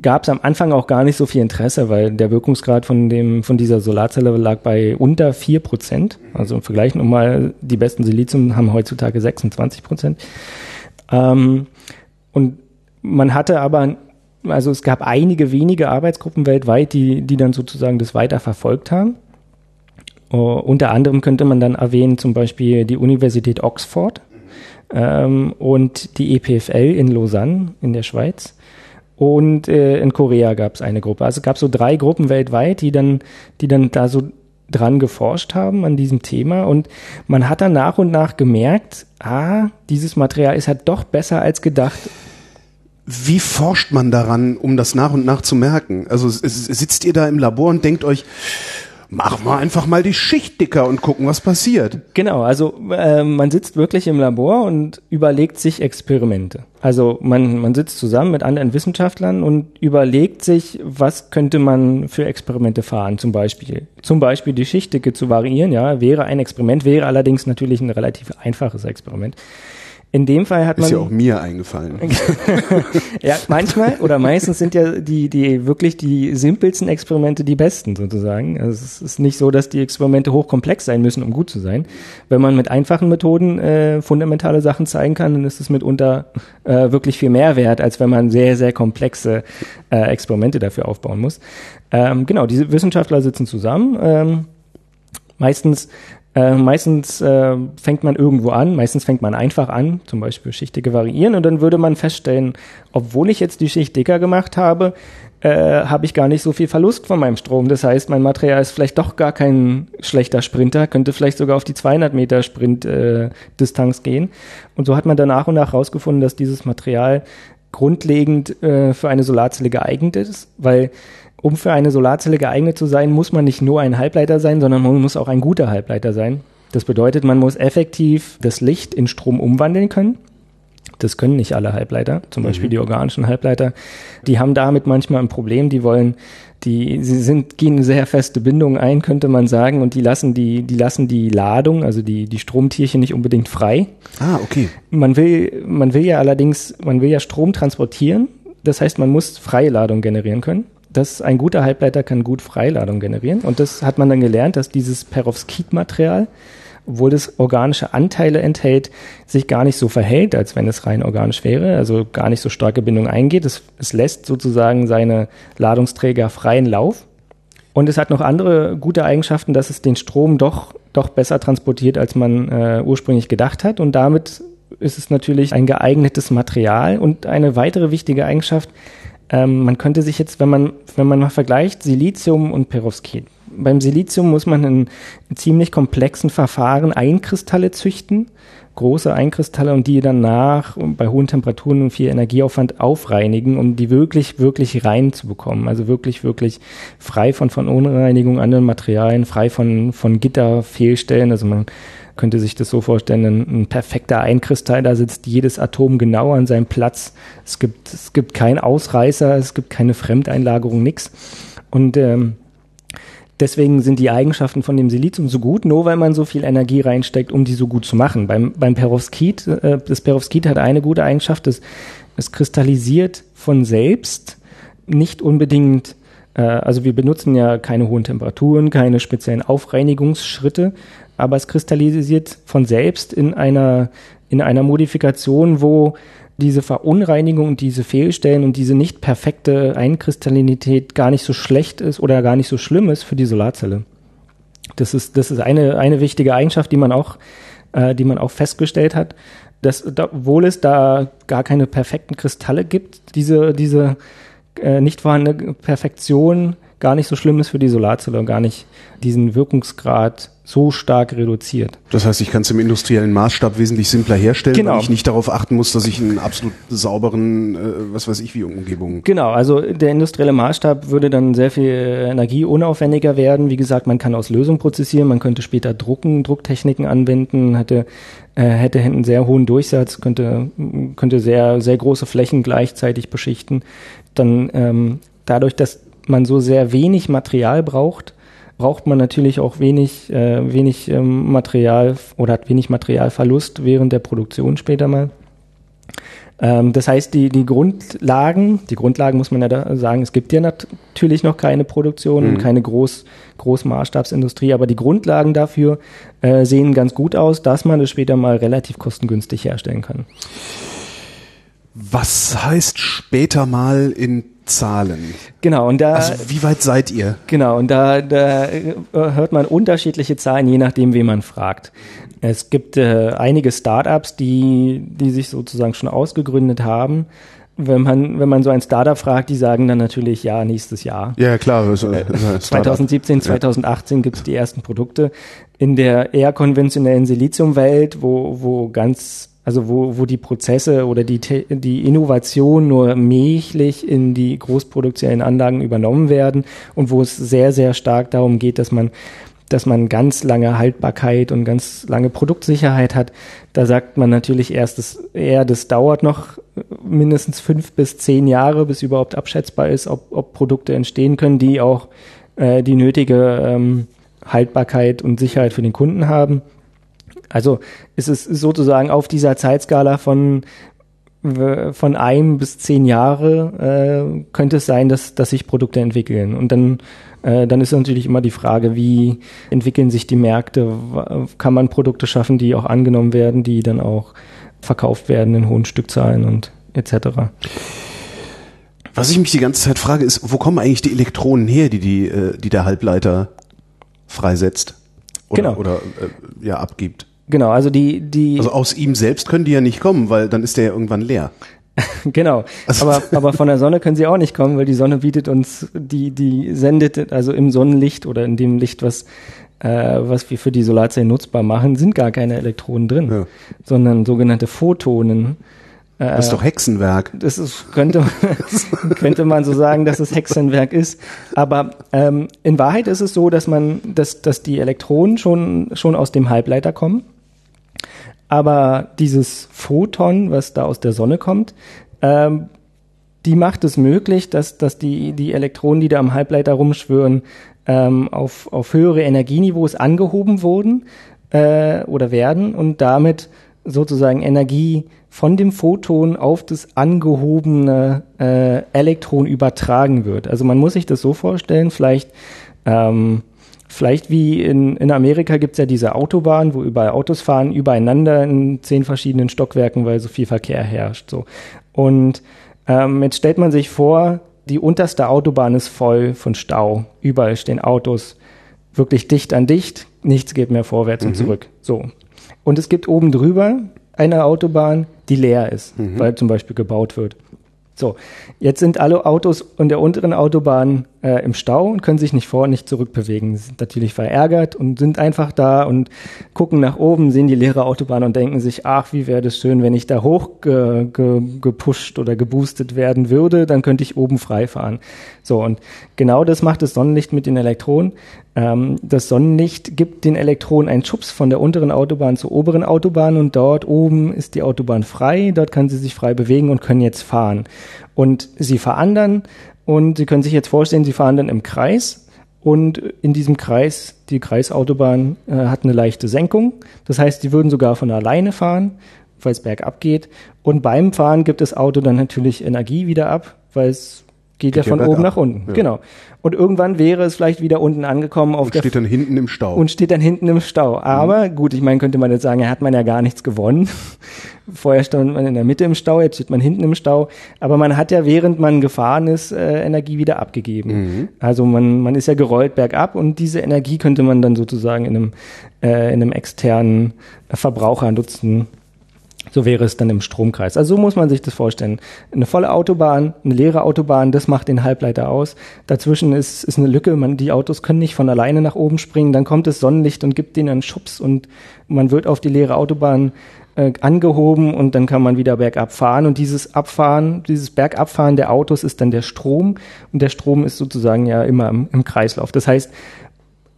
gab es am Anfang auch gar nicht so viel Interesse, weil der Wirkungsgrad von dem von dieser Solarzelle lag bei unter 4%. Also im Vergleich nochmal, die besten Silizium haben heutzutage 26%. Ähm, und man hatte aber, also es gab einige wenige Arbeitsgruppen weltweit, die, die dann sozusagen das weiter verfolgt haben. Uh, unter anderem könnte man dann erwähnen, zum Beispiel die Universität Oxford ähm, und die EPFL in Lausanne in der Schweiz. Und äh, in Korea gab es eine Gruppe. Also es gab so drei Gruppen weltweit, die dann, die dann da so dran geforscht haben an diesem Thema. Und man hat dann nach und nach gemerkt, ah, dieses Material ist halt doch besser als gedacht. Wie forscht man daran, um das nach und nach zu merken? Also sitzt ihr da im Labor und denkt euch, machen wir einfach mal die Schicht dicker und gucken, was passiert. Genau, also äh, man sitzt wirklich im Labor und überlegt sich Experimente. Also man, man sitzt zusammen mit anderen Wissenschaftlern und überlegt sich, was könnte man für Experimente fahren, zum Beispiel. Zum Beispiel die Schichtdicke zu variieren, ja, wäre ein Experiment, wäre allerdings natürlich ein relativ einfaches Experiment. In dem Fall hat man Ist ja auch mir eingefallen. (laughs) ja, manchmal oder meistens sind ja die, die wirklich die simpelsten Experimente die besten sozusagen. Also es ist nicht so, dass die Experimente hochkomplex sein müssen, um gut zu sein. Wenn man mit einfachen Methoden äh, fundamentale Sachen zeigen kann, dann ist es mitunter äh, wirklich viel mehr wert, als wenn man sehr, sehr komplexe äh, Experimente dafür aufbauen muss. Ähm, genau, diese Wissenschaftler sitzen zusammen. Ähm, meistens äh, meistens äh, fängt man irgendwo an, meistens fängt man einfach an, zum Beispiel schichtige variieren und dann würde man feststellen, obwohl ich jetzt die Schicht dicker gemacht habe, äh, habe ich gar nicht so viel Verlust von meinem Strom. Das heißt, mein Material ist vielleicht doch gar kein schlechter Sprinter, könnte vielleicht sogar auf die 200 Meter Sprint äh, Distanz gehen. Und so hat man dann nach und nach herausgefunden, dass dieses Material grundlegend äh, für eine Solarzelle geeignet ist, weil um für eine Solarzelle geeignet zu sein, muss man nicht nur ein Halbleiter sein, sondern man muss auch ein guter Halbleiter sein. Das bedeutet, man muss effektiv das Licht in Strom umwandeln können. Das können nicht alle Halbleiter, zum Beispiel die organischen Halbleiter. Die haben damit manchmal ein Problem. Die wollen, die, sie sind, gehen sehr feste Bindung ein, könnte man sagen, und die lassen die, die lassen die Ladung, also die, die Stromtierchen nicht unbedingt frei. Ah, okay. Man will, man will ja allerdings, man will ja Strom transportieren. Das heißt, man muss Freiladung generieren können. Das, ein guter Halbleiter kann gut Freiladung generieren. Und das hat man dann gelernt, dass dieses Perovskit-Material, obwohl das organische Anteile enthält, sich gar nicht so verhält, als wenn es rein organisch wäre, also gar nicht so starke Bindung eingeht. Es, es lässt sozusagen seine Ladungsträger freien Lauf. Und es hat noch andere gute Eigenschaften, dass es den Strom doch, doch besser transportiert, als man äh, ursprünglich gedacht hat. Und damit ist es natürlich ein geeignetes Material. Und eine weitere wichtige Eigenschaft, ähm, man könnte sich jetzt, wenn man, wenn man mal vergleicht, Silizium und Perovskit. Beim Silizium muss man in, ziemlich komplexen Verfahren Einkristalle züchten, große Einkristalle und die dann nach bei hohen Temperaturen und viel Energieaufwand aufreinigen, um die wirklich, wirklich rein zu bekommen. Also wirklich, wirklich frei von Verunreinigung, anderen Materialien, frei von, von Gitterfehlstellen. Also man könnte sich das so vorstellen, ein, ein perfekter Einkristall, da sitzt jedes Atom genau an seinem Platz. Es gibt, es gibt keinen Ausreißer, es gibt keine Fremdeinlagerung, nix. Und ähm, deswegen sind die Eigenschaften von dem Silizium so gut, nur weil man so viel Energie reinsteckt, um die so gut zu machen. Beim, beim Perovskit, äh, das Perovskit hat eine gute Eigenschaft, das, es kristallisiert von selbst, nicht unbedingt äh, also wir benutzen ja keine hohen Temperaturen, keine speziellen Aufreinigungsschritte, aber es kristallisiert von selbst in einer, in einer Modifikation, wo diese Verunreinigung und diese Fehlstellen und diese nicht perfekte Einkristallinität gar nicht so schlecht ist oder gar nicht so schlimm ist für die Solarzelle. Das ist, das ist eine, eine wichtige Eigenschaft, die man auch, äh, die man auch festgestellt hat, dass, da, obwohl es da gar keine perfekten Kristalle gibt, diese, diese äh, nicht vorhandene Perfektion gar nicht so schlimm ist für die Solarzelle und gar nicht diesen Wirkungsgrad so stark reduziert. Das heißt, ich kann es im industriellen Maßstab wesentlich simpler herstellen, genau. weil ich nicht darauf achten muss, dass ich einen absolut sauberen, äh, was weiß ich, wie Umgebung. Genau, also der industrielle Maßstab würde dann sehr viel Energie unaufwendiger werden. Wie gesagt, man kann aus Lösung prozessieren, man könnte später drucken, Drucktechniken anwenden, hätte äh, hätte einen sehr hohen Durchsatz, könnte könnte sehr sehr große Flächen gleichzeitig beschichten. Dann ähm, dadurch, dass man so sehr wenig Material braucht, braucht man natürlich auch wenig, äh, wenig ähm, Material oder hat wenig Materialverlust während der Produktion später mal. Ähm, das heißt, die, die Grundlagen, die Grundlagen muss man ja da sagen, es gibt ja natürlich noch keine Produktion und mhm. keine Groß, Großmaßstabsindustrie, aber die Grundlagen dafür äh, sehen ganz gut aus, dass man es später mal relativ kostengünstig herstellen kann. Was heißt später mal in Zahlen. Genau, und da. Also, wie weit seid ihr? Genau, und da, da äh, hört man unterschiedliche Zahlen, je nachdem, wen man fragt. Es gibt äh, einige Startups, die, die sich sozusagen schon ausgegründet haben. Wenn man, wenn man so ein Startup fragt, die sagen dann natürlich, ja, nächstes Jahr. Ja, klar. Äh, 2017, 2018 ja. gibt es die ersten Produkte. In der eher konventionellen Siliziumwelt, wo, wo ganz also wo, wo die Prozesse oder die, die Innovation nur mächlich in die großproduktionellen Anlagen übernommen werden und wo es sehr, sehr stark darum geht, dass man dass man ganz lange Haltbarkeit und ganz lange Produktsicherheit hat. Da sagt man natürlich erst, dass eher, das dauert noch mindestens fünf bis zehn Jahre, bis überhaupt abschätzbar ist, ob, ob Produkte entstehen können, die auch äh, die nötige ähm, Haltbarkeit und Sicherheit für den Kunden haben. Also ist es sozusagen auf dieser Zeitskala von von einem bis zehn Jahre äh, könnte es sein, dass, dass sich Produkte entwickeln. Und dann, äh, dann ist natürlich immer die Frage, wie entwickeln sich die Märkte? Kann man Produkte schaffen, die auch angenommen werden, die dann auch verkauft werden in hohen Stückzahlen und etc. Was ich mich die ganze Zeit frage, ist, wo kommen eigentlich die Elektronen her, die, die, äh, die der Halbleiter freisetzt? Oder, genau. oder äh, ja, abgibt? Genau, also die, die. Also aus ihm selbst können die ja nicht kommen, weil dann ist der ja irgendwann leer. (laughs) genau. Also aber, (laughs) aber von der Sonne können sie auch nicht kommen, weil die Sonne bietet uns, die, die sendet, also im Sonnenlicht oder in dem Licht, was, äh, was wir für die Solarzellen nutzbar machen, sind gar keine Elektronen drin, ja. sondern sogenannte Photonen. Das ist doch Hexenwerk. Das ist, könnte, (laughs) könnte man so sagen, dass es Hexenwerk ist. Aber ähm, in Wahrheit ist es so, dass man, dass, dass die Elektronen schon, schon aus dem Halbleiter kommen. Aber dieses Photon, was da aus der Sonne kommt, ähm, die macht es möglich, dass, dass die, die Elektronen, die da am Halbleiter rumschwören, ähm, auf, auf höhere Energieniveaus angehoben wurden äh, oder werden und damit sozusagen Energie von dem Photon auf das angehobene äh, Elektron übertragen wird. Also man muss sich das so vorstellen, vielleicht ähm, Vielleicht wie in, in Amerika gibt's ja diese Autobahn, wo überall Autos fahren, übereinander in zehn verschiedenen Stockwerken, weil so viel Verkehr herrscht. So. Und ähm, jetzt stellt man sich vor, die unterste Autobahn ist voll von Stau. Überall stehen Autos wirklich dicht an dicht. Nichts geht mehr vorwärts mhm. und zurück. So. Und es gibt oben drüber eine Autobahn, die leer ist, mhm. weil zum Beispiel gebaut wird. So, jetzt sind alle Autos in der unteren Autobahn äh, im Stau und können sich nicht vor und nicht zurück bewegen. Sie sind natürlich verärgert und sind einfach da und gucken nach oben, sehen die leere Autobahn und denken sich, ach, wie wäre das schön, wenn ich da hoch ge, ge, gepusht oder geboostet werden würde, dann könnte ich oben frei fahren. So, und genau das macht das Sonnenlicht mit den Elektronen. Ähm, das Sonnenlicht gibt den Elektronen einen Schubs von der unteren Autobahn zur oberen Autobahn und dort oben ist die Autobahn frei, dort kann sie sich frei bewegen und können jetzt fahren. Und sie verandern und Sie können sich jetzt vorstellen, Sie fahren dann im Kreis und in diesem Kreis, die Kreisautobahn äh, hat eine leichte Senkung. Das heißt, Sie würden sogar von alleine fahren, weil es bergab geht. Und beim Fahren gibt das Auto dann natürlich Energie wieder ab, weil es geht, geht ja von oben ab. nach unten. Ja. Genau. Und irgendwann wäre es vielleicht wieder unten angekommen auf und der steht dann hinten im Stau. Und steht dann hinten im Stau. Aber mhm. gut, ich meine, könnte man jetzt sagen, ja, hat man ja gar nichts gewonnen. (laughs) Vorher stand man in der Mitte im Stau, jetzt steht man hinten im Stau. Aber man hat ja, während man gefahren ist, äh, Energie wieder abgegeben. Mhm. Also man, man ist ja gerollt bergab und diese Energie könnte man dann sozusagen in einem, äh, in einem externen Verbraucher nutzen so wäre es dann im Stromkreis. Also so muss man sich das vorstellen. Eine volle Autobahn, eine leere Autobahn, das macht den Halbleiter aus. Dazwischen ist, ist eine Lücke, man, die Autos können nicht von alleine nach oben springen, dann kommt das Sonnenlicht und gibt denen einen Schubs und man wird auf die leere Autobahn äh, angehoben und dann kann man wieder bergab fahren und dieses Abfahren, dieses Bergabfahren der Autos ist dann der Strom und der Strom ist sozusagen ja immer im, im Kreislauf. Das heißt,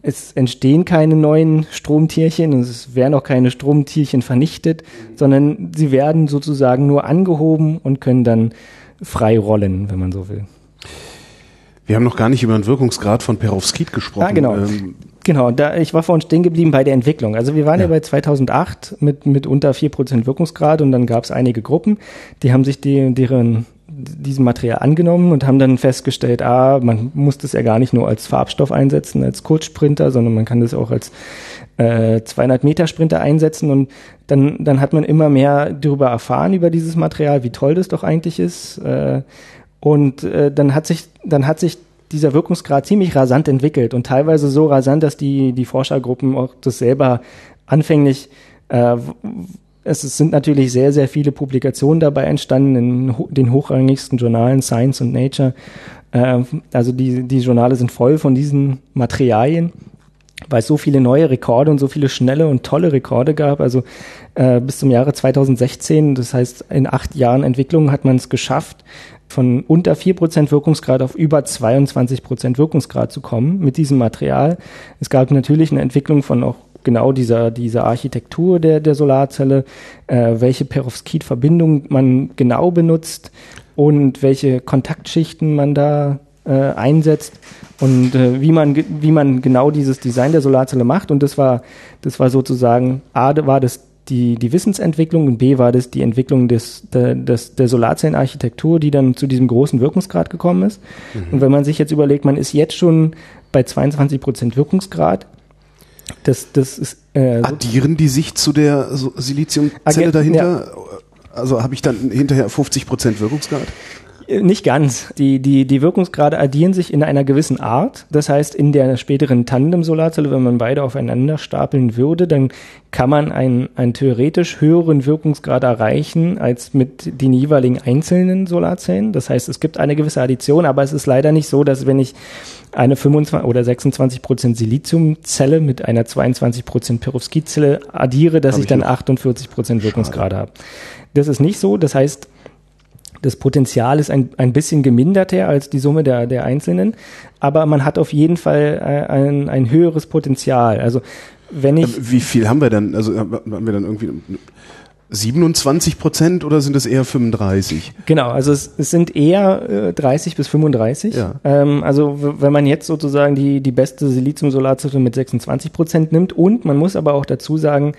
es entstehen keine neuen Stromtierchen und es werden auch keine Stromtierchen vernichtet, sondern sie werden sozusagen nur angehoben und können dann frei rollen, wenn man so will. Wir haben noch gar nicht über den Wirkungsgrad von Perovskit gesprochen. Ah, genau. Ähm genau, da, ich war vorhin stehen geblieben bei der Entwicklung. Also wir waren ja, ja bei 2008 mit, mit unter 4% Wirkungsgrad und dann gab es einige Gruppen, die haben sich die, deren diesem Material angenommen und haben dann festgestellt, ah, man muss das ja gar nicht nur als Farbstoff einsetzen, als Kurzsprinter, sondern man kann das auch als äh, 200 Meter Sprinter einsetzen und dann, dann hat man immer mehr darüber erfahren, über dieses Material, wie toll das doch eigentlich ist. Äh, und äh, dann hat sich, dann hat sich dieser Wirkungsgrad ziemlich rasant entwickelt und teilweise so rasant, dass die, die Forschergruppen auch das selber anfänglich äh, es sind natürlich sehr, sehr viele Publikationen dabei entstanden in den hochrangigsten Journalen Science und Nature. Ähm, also die, die Journale sind voll von diesen Materialien, weil es so viele neue Rekorde und so viele schnelle und tolle Rekorde gab. Also äh, bis zum Jahre 2016, das heißt in acht Jahren Entwicklung hat man es geschafft, von unter vier Prozent Wirkungsgrad auf über 22% Wirkungsgrad zu kommen mit diesem Material. Es gab natürlich eine Entwicklung von auch genau dieser, dieser Architektur der, der Solarzelle, äh, welche Perovskit-Verbindung man genau benutzt und welche Kontaktschichten man da äh, einsetzt und äh, wie man wie man genau dieses Design der Solarzelle macht und das war das war sozusagen A war das die, die Wissensentwicklung und B war das die Entwicklung des, der, des, der Solarzellenarchitektur, die dann zu diesem großen Wirkungsgrad gekommen ist. Mhm. Und wenn man sich jetzt überlegt, man ist jetzt schon bei 22 Prozent Wirkungsgrad, das, das ist, äh, Addieren die sich zu der Siliziumzelle dahinter? Ja. Also habe ich dann hinterher 50 Prozent Wirkungsgrad? Äh, nicht ganz. Die, die, die Wirkungsgrade addieren sich in einer gewissen Art. Das heißt, in der späteren Tandem-Solarzelle, wenn man beide aufeinander stapeln würde, dann kann man einen, einen theoretisch höheren Wirkungsgrad erreichen als mit den jeweiligen einzelnen Solarzellen. Das heißt, es gibt eine gewisse Addition, aber es ist leider nicht so, dass wenn ich eine 25 oder 26 Prozent Siliziumzelle mit einer 22 Prozent Perovskitzelle addiere, dass Hab ich dann 48 Prozent Wirkungsgrade habe. Das ist nicht so. Das heißt, das Potenzial ist ein, ein bisschen geminderter als die Summe der, der Einzelnen, aber man hat auf jeden Fall äh, ein, ein höheres Potenzial. Also wenn ich. Ähm, wie viel haben wir dann? Also haben wir dann irgendwie 27 Prozent oder sind es eher 35? Genau, also es, es sind eher äh, 30 bis 35. Ja. Ähm, also wenn man jetzt sozusagen die, die beste Silizium-Solarzelle mit 26 Prozent nimmt und man muss aber auch dazu sagen,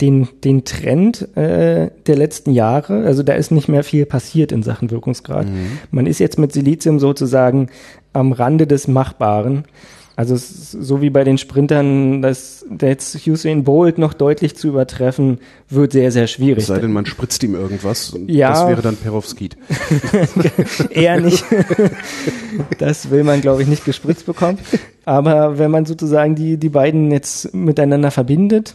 den, den Trend äh, der letzten Jahre, also da ist nicht mehr viel passiert in Sachen Wirkungsgrad. Mhm. Man ist jetzt mit Silizium sozusagen am Rande des Machbaren. Also so wie bei den Sprintern, dass jetzt Usain Bolt noch deutlich zu übertreffen, wird sehr, sehr schwierig. Es sei denn, man spritzt ihm irgendwas und ja, das wäre dann Perovskit. (laughs) (laughs) Eher nicht. das will man, glaube ich, nicht gespritzt bekommen. Aber wenn man sozusagen die, die beiden jetzt miteinander verbindet,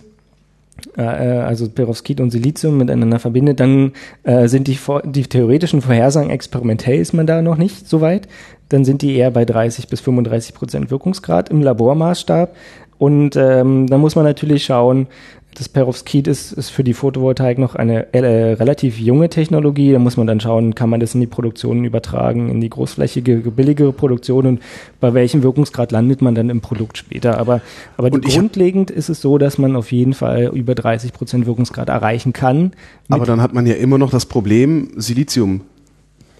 äh, äh, also Perovskit und Silizium miteinander verbindet, dann äh, sind die, die theoretischen Vorhersagen experimentell ist man da noch nicht so weit. Dann sind die eher bei 30 bis 35 Prozent Wirkungsgrad im Labormaßstab. Und ähm, da muss man natürlich schauen, das Perovskit ist, ist für die Photovoltaik noch eine äh, relativ junge Technologie. Da muss man dann schauen, kann man das in die Produktion übertragen, in die großflächige, billigere Produktion und bei welchem Wirkungsgrad landet man dann im Produkt später. Aber, aber grundlegend ist es so, dass man auf jeden Fall über 30 Prozent Wirkungsgrad erreichen kann. Aber dann hat man ja immer noch das Problem Silizium.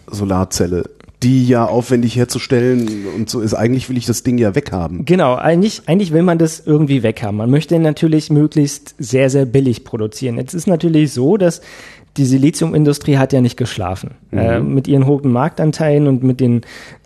Solarzelle die ja aufwendig herzustellen und so ist. Eigentlich will ich das Ding ja weghaben. Genau, eigentlich, eigentlich will man das irgendwie weghaben. Man möchte natürlich möglichst sehr, sehr billig produzieren. Jetzt ist natürlich so, dass die Siliziumindustrie hat ja nicht geschlafen. Mhm. Äh, mit ihren hohen Marktanteilen und mit den,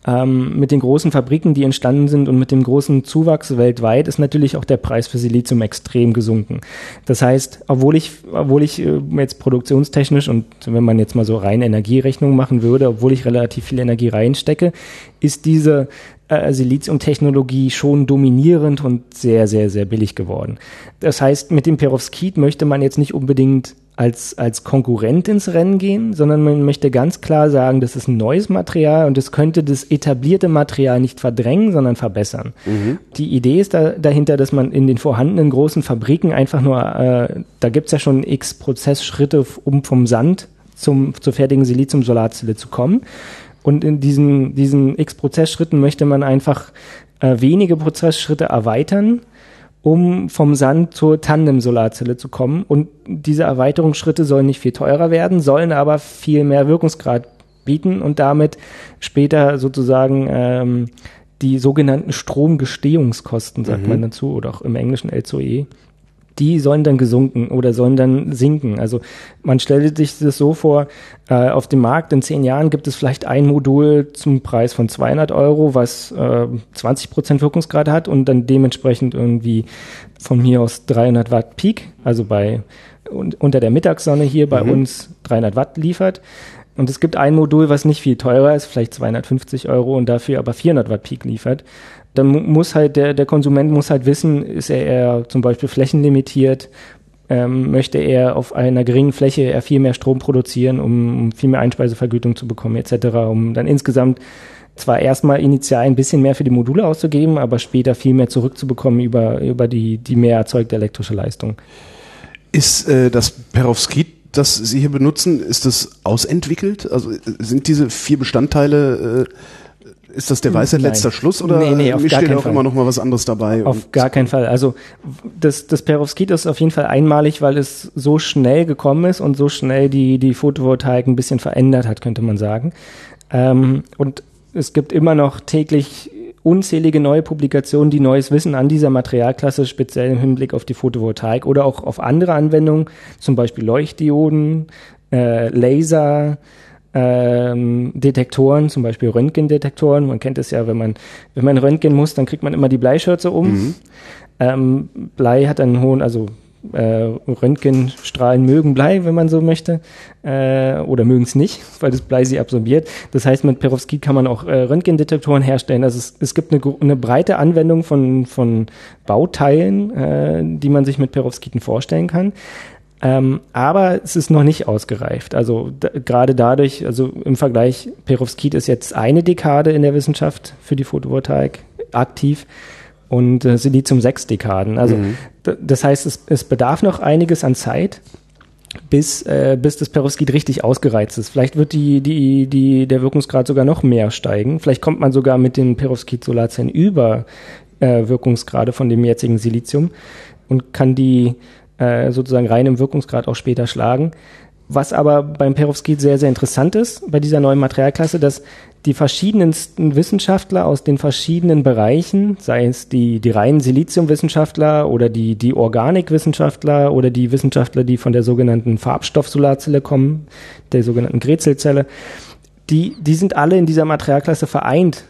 ähm, mit den großen Fabriken, die entstanden sind und mit dem großen Zuwachs weltweit ist natürlich auch der Preis für Silizium extrem gesunken. Das heißt, obwohl ich, obwohl ich äh, jetzt produktionstechnisch und wenn man jetzt mal so rein Energierechnung machen würde, obwohl ich relativ viel Energie reinstecke, ist diese äh, Siliziumtechnologie schon dominierend und sehr, sehr, sehr billig geworden. Das heißt, mit dem Perovskit möchte man jetzt nicht unbedingt als, als Konkurrent ins Rennen gehen, sondern man möchte ganz klar sagen, das ist ein neues Material und es könnte das etablierte Material nicht verdrängen, sondern verbessern. Mhm. Die Idee ist da, dahinter, dass man in den vorhandenen großen Fabriken einfach nur, äh, da gibt's ja schon x Prozessschritte, um vom Sand zum, zur fertigen Silizium-Solarzelle zu kommen. Und in diesen, diesen x Prozessschritten möchte man einfach äh, wenige Prozessschritte erweitern, um vom Sand zur Tandem-Solarzelle zu kommen. Und diese Erweiterungsschritte sollen nicht viel teurer werden, sollen aber viel mehr Wirkungsgrad bieten und damit später sozusagen ähm, die sogenannten Stromgestehungskosten, sagt mhm. man dazu, oder auch im Englischen LCOE, die sollen dann gesunken oder sollen dann sinken. Also man stellt sich das so vor, äh, auf dem Markt in zehn Jahren gibt es vielleicht ein Modul zum Preis von 200 Euro, was äh, 20 Prozent Wirkungsgrad hat und dann dementsprechend irgendwie von mir aus 300 Watt Peak, also bei unter der Mittagssonne hier bei mhm. uns 300 Watt liefert. Und es gibt ein Modul, was nicht viel teurer ist, vielleicht 250 Euro und dafür aber 400 Watt Peak liefert dann muss halt der, der Konsument muss halt wissen, ist er eher zum Beispiel flächenlimitiert, ähm, möchte er auf einer geringen Fläche eher viel mehr Strom produzieren, um viel mehr Einspeisevergütung zu bekommen etc., um dann insgesamt zwar erstmal initial ein bisschen mehr für die Module auszugeben, aber später viel mehr zurückzubekommen über, über die, die mehr erzeugte elektrische Leistung. Ist äh, das Perovskit, das Sie hier benutzen, ist das ausentwickelt? Also äh, sind diese vier Bestandteile äh, ist das der weiße Nein. letzter Schluss oder nee, nee, auf mischt ihr auch Fall. immer noch mal was anderes dabei? Auf gar keinen Fall. Also das, das Perovskit ist auf jeden Fall einmalig, weil es so schnell gekommen ist und so schnell die, die Photovoltaik ein bisschen verändert hat, könnte man sagen. Ähm, und es gibt immer noch täglich unzählige neue Publikationen, die neues Wissen an dieser Materialklasse, speziell im Hinblick auf die Photovoltaik oder auch auf andere Anwendungen, zum Beispiel Leuchtdioden, äh, Laser, ähm, Detektoren, zum Beispiel Röntgendetektoren. Man kennt es ja, wenn man, wenn man Röntgen muss, dann kriegt man immer die Bleischürze um. Mhm. Ähm, Blei hat einen hohen, also äh, Röntgenstrahlen mögen Blei, wenn man so möchte, äh, oder mögen es nicht, (laughs) weil das Blei sie absorbiert. Das heißt, mit Perovskit kann man auch äh, Röntgendetektoren herstellen. Also es, es gibt eine, eine, breite Anwendung von, von Bauteilen, äh, die man sich mit Perovskiten vorstellen kann. Ähm, aber es ist noch nicht ausgereift. Also gerade dadurch, also im Vergleich, Perovskit ist jetzt eine Dekade in der Wissenschaft für die Photovoltaik aktiv und äh, Silizium sechs Dekaden. Also mhm. das heißt, es, es bedarf noch einiges an Zeit, bis, äh, bis das Perovskit richtig ausgereizt ist. Vielleicht wird die, die, die, der Wirkungsgrad sogar noch mehr steigen. Vielleicht kommt man sogar mit den Perovskit-Solarzellen über äh, Wirkungsgrade von dem jetzigen Silizium und kann die äh, sozusagen rein im Wirkungsgrad auch später schlagen. Was aber beim Perovskit sehr, sehr interessant ist, bei dieser neuen Materialklasse, dass die verschiedensten Wissenschaftler aus den verschiedenen Bereichen, sei es die, die reinen Siliziumwissenschaftler oder die, die Organikwissenschaftler oder die Wissenschaftler, die von der sogenannten Farbstoffsolarzelle kommen, der sogenannten Grätzelzelle, die, die sind alle in dieser Materialklasse vereint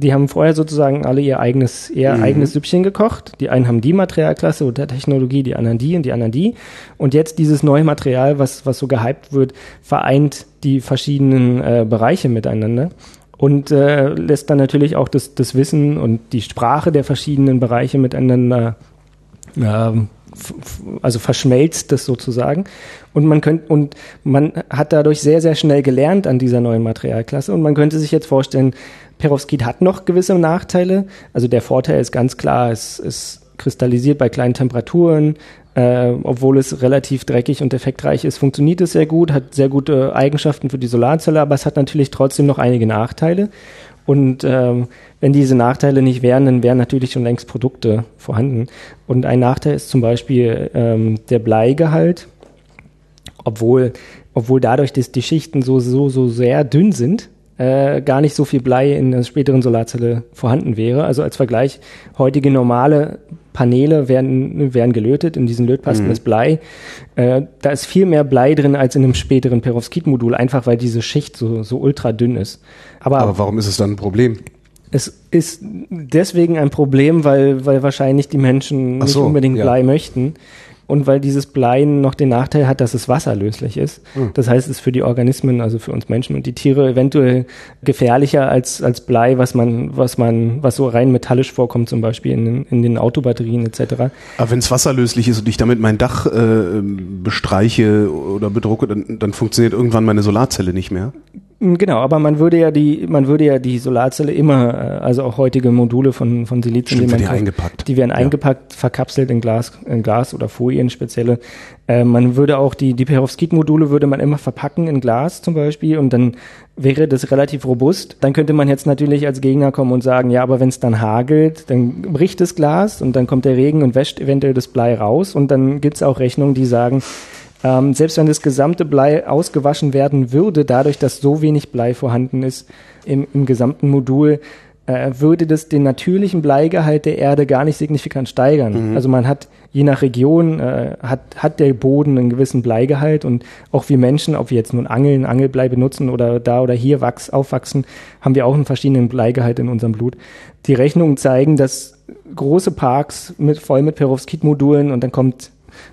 die haben vorher sozusagen alle ihr eigenes, ihr mhm. eigenes Süppchen gekocht. Die einen haben die Materialklasse oder Technologie, die anderen die und die anderen die. Und jetzt dieses neue Material, was, was so gehypt wird, vereint die verschiedenen äh, Bereiche miteinander und äh, lässt dann natürlich auch das, das Wissen und die Sprache der verschiedenen Bereiche miteinander äh, also verschmelzt das sozusagen und man könnte und man hat dadurch sehr sehr schnell gelernt an dieser neuen Materialklasse und man könnte sich jetzt vorstellen Perovskit hat noch gewisse Nachteile. Also der Vorteil ist ganz klar, es, es kristallisiert bei kleinen Temperaturen, äh, obwohl es relativ dreckig und effektreich ist, funktioniert es sehr gut, hat sehr gute Eigenschaften für die Solarzelle, aber es hat natürlich trotzdem noch einige Nachteile. Und ähm, wenn diese Nachteile nicht wären, dann wären natürlich schon längst Produkte vorhanden. Und ein Nachteil ist zum Beispiel ähm, der Bleigehalt, obwohl, obwohl dadurch, dass die Schichten so, so, so sehr dünn sind, äh, gar nicht so viel Blei in der späteren Solarzelle vorhanden wäre. Also als Vergleich, heutige normale Paneele werden, werden gelötet, in diesen Lötpasten mhm. ist Blei. Äh, da ist viel mehr Blei drin als in einem späteren Perovskit-Modul, einfach weil diese Schicht so, so ultra dünn ist. Aber, Aber warum ist es dann ein Problem? Es ist deswegen ein Problem, weil, weil wahrscheinlich die Menschen nicht so, unbedingt ja. Blei möchten und weil dieses Blei noch den Nachteil hat, dass es wasserlöslich ist. Mhm. Das heißt, es ist für die Organismen, also für uns Menschen und die Tiere eventuell gefährlicher als, als Blei, was man, was man, was so rein metallisch vorkommt, zum Beispiel in, in den Autobatterien etc. Aber wenn es wasserlöslich ist und ich damit mein Dach äh, bestreiche oder bedrucke, dann, dann funktioniert irgendwann meine Solarzelle nicht mehr. Hm, genau, aber man würde ja die, man würde ja die Solarzelle immer, äh, also auch heutige Module von, von Silizium, Stimmt, die, man eingepackt. Die werden ja. eingepackt, verkapselt in Glas, in Glas oder Folien spezielle. Äh, man würde auch die, die Perovskit-Module würde man immer verpacken in Glas zum Beispiel und dann wäre das relativ robust. Dann könnte man jetzt natürlich als Gegner kommen und sagen, ja, aber wenn es dann hagelt, dann bricht das Glas und dann kommt der Regen und wäscht eventuell das Blei raus und dann gibt's auch Rechnungen, die sagen, ähm, selbst wenn das gesamte Blei ausgewaschen werden würde, dadurch, dass so wenig Blei vorhanden ist im, im gesamten Modul, äh, würde das den natürlichen Bleigehalt der Erde gar nicht signifikant steigern. Mhm. Also man hat je nach Region äh, hat, hat der Boden einen gewissen Bleigehalt und auch wir Menschen, ob wir jetzt nun Angeln, Angelblei benutzen oder da oder hier wachs, aufwachsen, haben wir auch einen verschiedenen Bleigehalt in unserem Blut. Die Rechnungen zeigen, dass große Parks mit, voll mit Perovskit-Modulen und dann kommt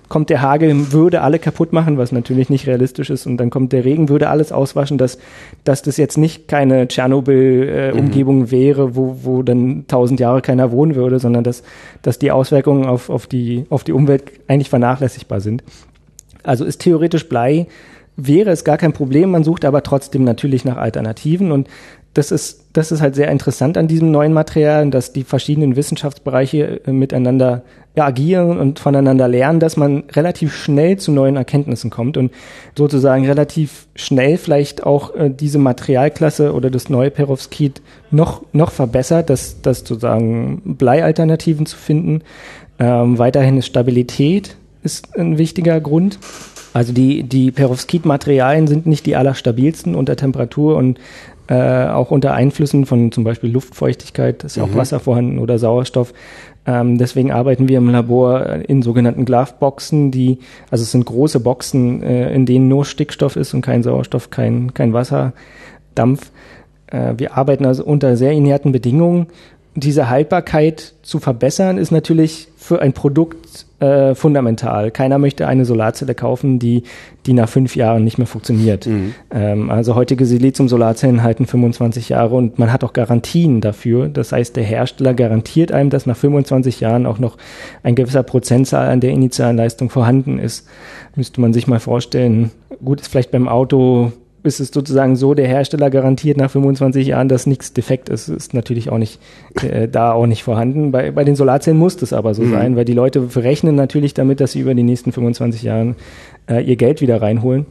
kommt der Hagel, würde alle kaputt machen, was natürlich nicht realistisch ist, und dann kommt der Regen, würde alles auswaschen, dass, dass das jetzt nicht keine Tschernobyl-Umgebung mhm. wäre, wo, wo dann tausend Jahre keiner wohnen würde, sondern dass, dass die Auswirkungen auf, auf, die, auf die Umwelt eigentlich vernachlässigbar sind. Also ist theoretisch Blei, wäre es gar kein Problem, man sucht aber trotzdem natürlich nach Alternativen und das ist, das ist halt sehr interessant an diesem neuen Material, dass die verschiedenen Wissenschaftsbereiche äh, miteinander agieren und voneinander lernen, dass man relativ schnell zu neuen Erkenntnissen kommt und sozusagen relativ schnell vielleicht auch äh, diese Materialklasse oder das neue Perovskit noch, noch verbessert, dass, dass sozusagen Bleialternativen zu finden. Ähm, weiterhin ist Stabilität ist ein wichtiger Grund. Also die, die Perovskit-Materialien sind nicht die allerstabilsten unter Temperatur und äh, auch unter Einflüssen von zum Beispiel Luftfeuchtigkeit, ist ja auch mhm. Wasser vorhanden oder Sauerstoff. Ähm, deswegen arbeiten wir im Labor in sogenannten Gloveboxen, die, also es sind große Boxen, äh, in denen nur Stickstoff ist und kein Sauerstoff, kein, kein Wasserdampf. Äh, wir arbeiten also unter sehr inerten Bedingungen. Diese Haltbarkeit zu verbessern ist natürlich für ein Produkt äh, fundamental. Keiner möchte eine Solarzelle kaufen, die, die nach fünf Jahren nicht mehr funktioniert. Mhm. Ähm, also heutige Silizium-Solarzellen halten 25 Jahre und man hat auch Garantien dafür. Das heißt, der Hersteller garantiert einem, dass nach 25 Jahren auch noch ein gewisser Prozentzahl an der initialen Leistung vorhanden ist. Müsste man sich mal vorstellen. Gut, ist vielleicht beim Auto ist es sozusagen so, der Hersteller garantiert nach 25 Jahren, dass nichts defekt ist. Ist natürlich auch nicht äh, da auch nicht vorhanden. Bei, bei den Solarzellen muss das aber so mhm. sein, weil die Leute rechnen natürlich damit, dass sie über die nächsten 25 Jahren äh, ihr Geld wieder reinholen.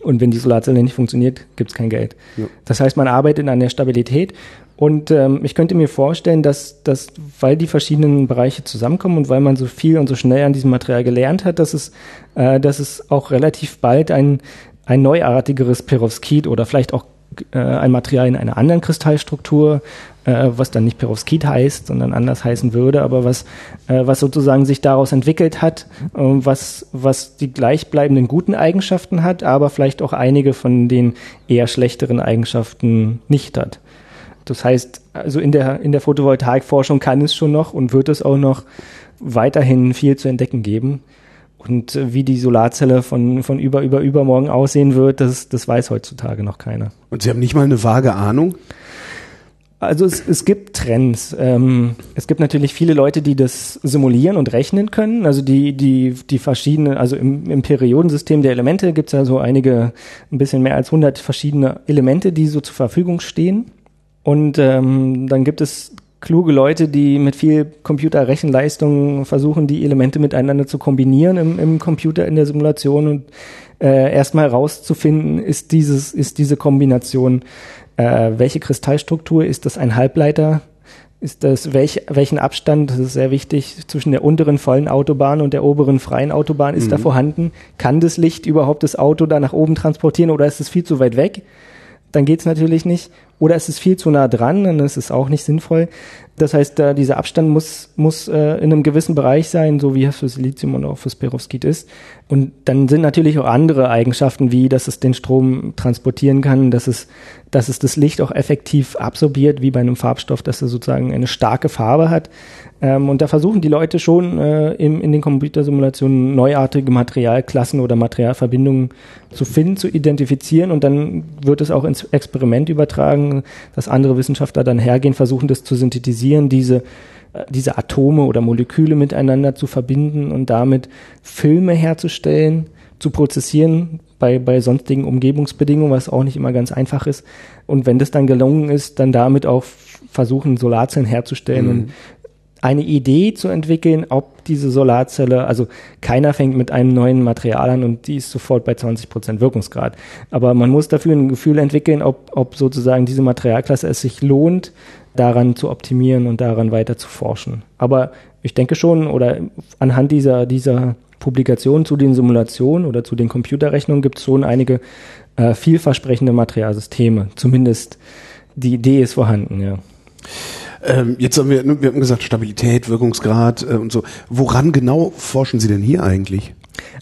Und wenn die Solarzelle nicht funktioniert, gibt es kein Geld. Ja. Das heißt, man arbeitet an der Stabilität. Und ähm, ich könnte mir vorstellen, dass, dass, weil die verschiedenen Bereiche zusammenkommen und weil man so viel und so schnell an diesem Material gelernt hat, dass es, äh, dass es auch relativ bald ein, ein neuartigeres Perovskit oder vielleicht auch äh, ein Material in einer anderen Kristallstruktur, äh, was dann nicht Perovskit heißt, sondern anders heißen würde, aber was, äh, was sozusagen sich daraus entwickelt hat, äh, was, was die gleichbleibenden guten Eigenschaften hat, aber vielleicht auch einige von den eher schlechteren Eigenschaften nicht hat. Das heißt, also in der, in der Photovoltaikforschung kann es schon noch und wird es auch noch weiterhin viel zu entdecken geben. Und äh, wie die Solarzelle von, von über, über, übermorgen aussehen wird, das, das weiß heutzutage noch keiner. Und Sie haben nicht mal eine vage Ahnung? Also es, es gibt Trends. Ähm, es gibt natürlich viele Leute, die das simulieren und rechnen können. Also die, die, die verschiedenen, also im, im Periodensystem der Elemente gibt es ja so einige, ein bisschen mehr als 100 verschiedene Elemente, die so zur Verfügung stehen. Und ähm, dann gibt es kluge Leute, die mit viel Computerrechenleistung versuchen, die Elemente miteinander zu kombinieren im, im Computer in der Simulation und äh, erstmal rauszufinden, ist dieses, ist diese Kombination, äh, welche Kristallstruktur, ist das ein Halbleiter? Ist das, welch, welchen Abstand, das ist sehr wichtig, zwischen der unteren vollen Autobahn und der oberen freien Autobahn ist mhm. da vorhanden? Kann das Licht überhaupt das Auto da nach oben transportieren oder ist es viel zu weit weg? Dann geht's natürlich nicht. Oder es ist viel zu nah dran, dann ist es auch nicht sinnvoll. Das heißt, da dieser Abstand muss, muss äh, in einem gewissen Bereich sein, so wie es für Silizium und auch für Perovskit ist. Und dann sind natürlich auch andere Eigenschaften, wie dass es den Strom transportieren kann, dass es, dass es das Licht auch effektiv absorbiert, wie bei einem Farbstoff, dass er sozusagen eine starke Farbe hat. Ähm, und da versuchen die Leute schon äh, im, in den Computersimulationen neuartige Materialklassen oder Materialverbindungen zu finden, zu identifizieren und dann wird es auch ins Experiment übertragen, dass andere Wissenschaftler dann hergehen, versuchen das zu synthetisieren, diese äh, diese Atome oder Moleküle miteinander zu verbinden und damit Filme herzustellen, zu prozessieren bei, bei sonstigen Umgebungsbedingungen, was auch nicht immer ganz einfach ist. Und wenn das dann gelungen ist, dann damit auch versuchen, Solarzellen herzustellen mhm. und eine Idee zu entwickeln, ob diese Solarzelle, also keiner fängt mit einem neuen Material an und die ist sofort bei 20 Prozent Wirkungsgrad. Aber man muss dafür ein Gefühl entwickeln, ob, ob sozusagen diese Materialklasse es sich lohnt, daran zu optimieren und daran weiter zu forschen. Aber ich denke schon, oder anhand dieser, dieser Publikation zu den Simulationen oder zu den Computerrechnungen gibt es schon einige äh, vielversprechende Materialsysteme. Zumindest die Idee ist vorhanden, ja. Ähm, jetzt haben wir, wir haben gesagt Stabilität, Wirkungsgrad äh, und so. Woran genau forschen Sie denn hier eigentlich?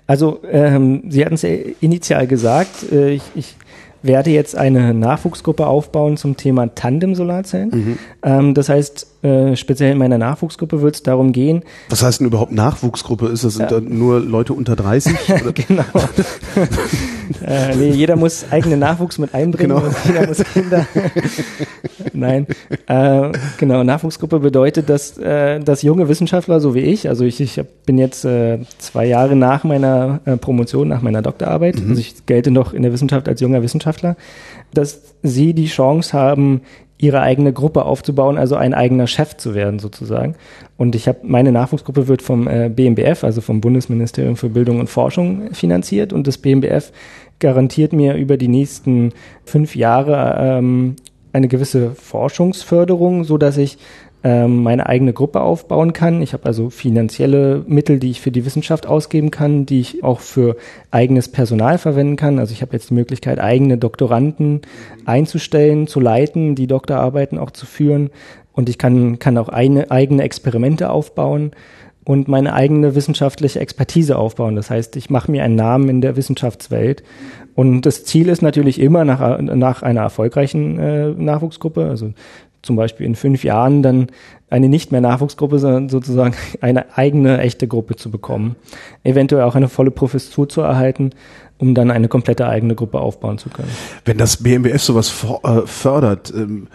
Also ähm, Sie hatten es ja initial gesagt, äh, ich, ich werde jetzt eine Nachwuchsgruppe aufbauen zum Thema Tandem-Solarzellen. Mhm. Ähm, das heißt, äh, speziell in meiner Nachwuchsgruppe wird es darum gehen. Was heißt denn überhaupt Nachwuchsgruppe? Ist das sind ja. da nur Leute unter 30? (laughs) genau. (laughs) äh, nee, jeder muss eigenen Nachwuchs mit einbringen. Genau. Jeder muss Kinder. (laughs) Nein. Äh, genau, Nachwuchsgruppe bedeutet, dass, äh, dass junge Wissenschaftler, so wie ich, also ich, ich bin jetzt äh, zwei Jahre nach meiner äh, Promotion, nach meiner Doktorarbeit, mhm. also ich gelte noch in der Wissenschaft als junger Wissenschaftler, dass sie die Chance haben, ihre eigene Gruppe aufzubauen, also ein eigener Chef zu werden sozusagen. Und ich habe meine Nachwuchsgruppe wird vom äh, BMBF, also vom Bundesministerium für Bildung und Forschung finanziert und das BMBF garantiert mir über die nächsten fünf Jahre ähm, eine gewisse Forschungsförderung, so dass ich meine eigene Gruppe aufbauen kann. Ich habe also finanzielle Mittel, die ich für die Wissenschaft ausgeben kann, die ich auch für eigenes Personal verwenden kann. Also ich habe jetzt die Möglichkeit, eigene Doktoranden einzustellen, zu leiten, die Doktorarbeiten auch zu führen. Und ich kann, kann auch eine, eigene Experimente aufbauen und meine eigene wissenschaftliche Expertise aufbauen. Das heißt, ich mache mir einen Namen in der Wissenschaftswelt. Und das Ziel ist natürlich immer nach, nach einer erfolgreichen äh, Nachwuchsgruppe, also zum Beispiel in fünf Jahren dann eine nicht mehr Nachwuchsgruppe, sondern sozusagen (laughs) eine eigene echte Gruppe zu bekommen. Eventuell auch eine volle Professur zu erhalten, um dann eine komplette eigene Gruppe aufbauen zu können. Wenn das BMBF sowas äh, fördert, ähm,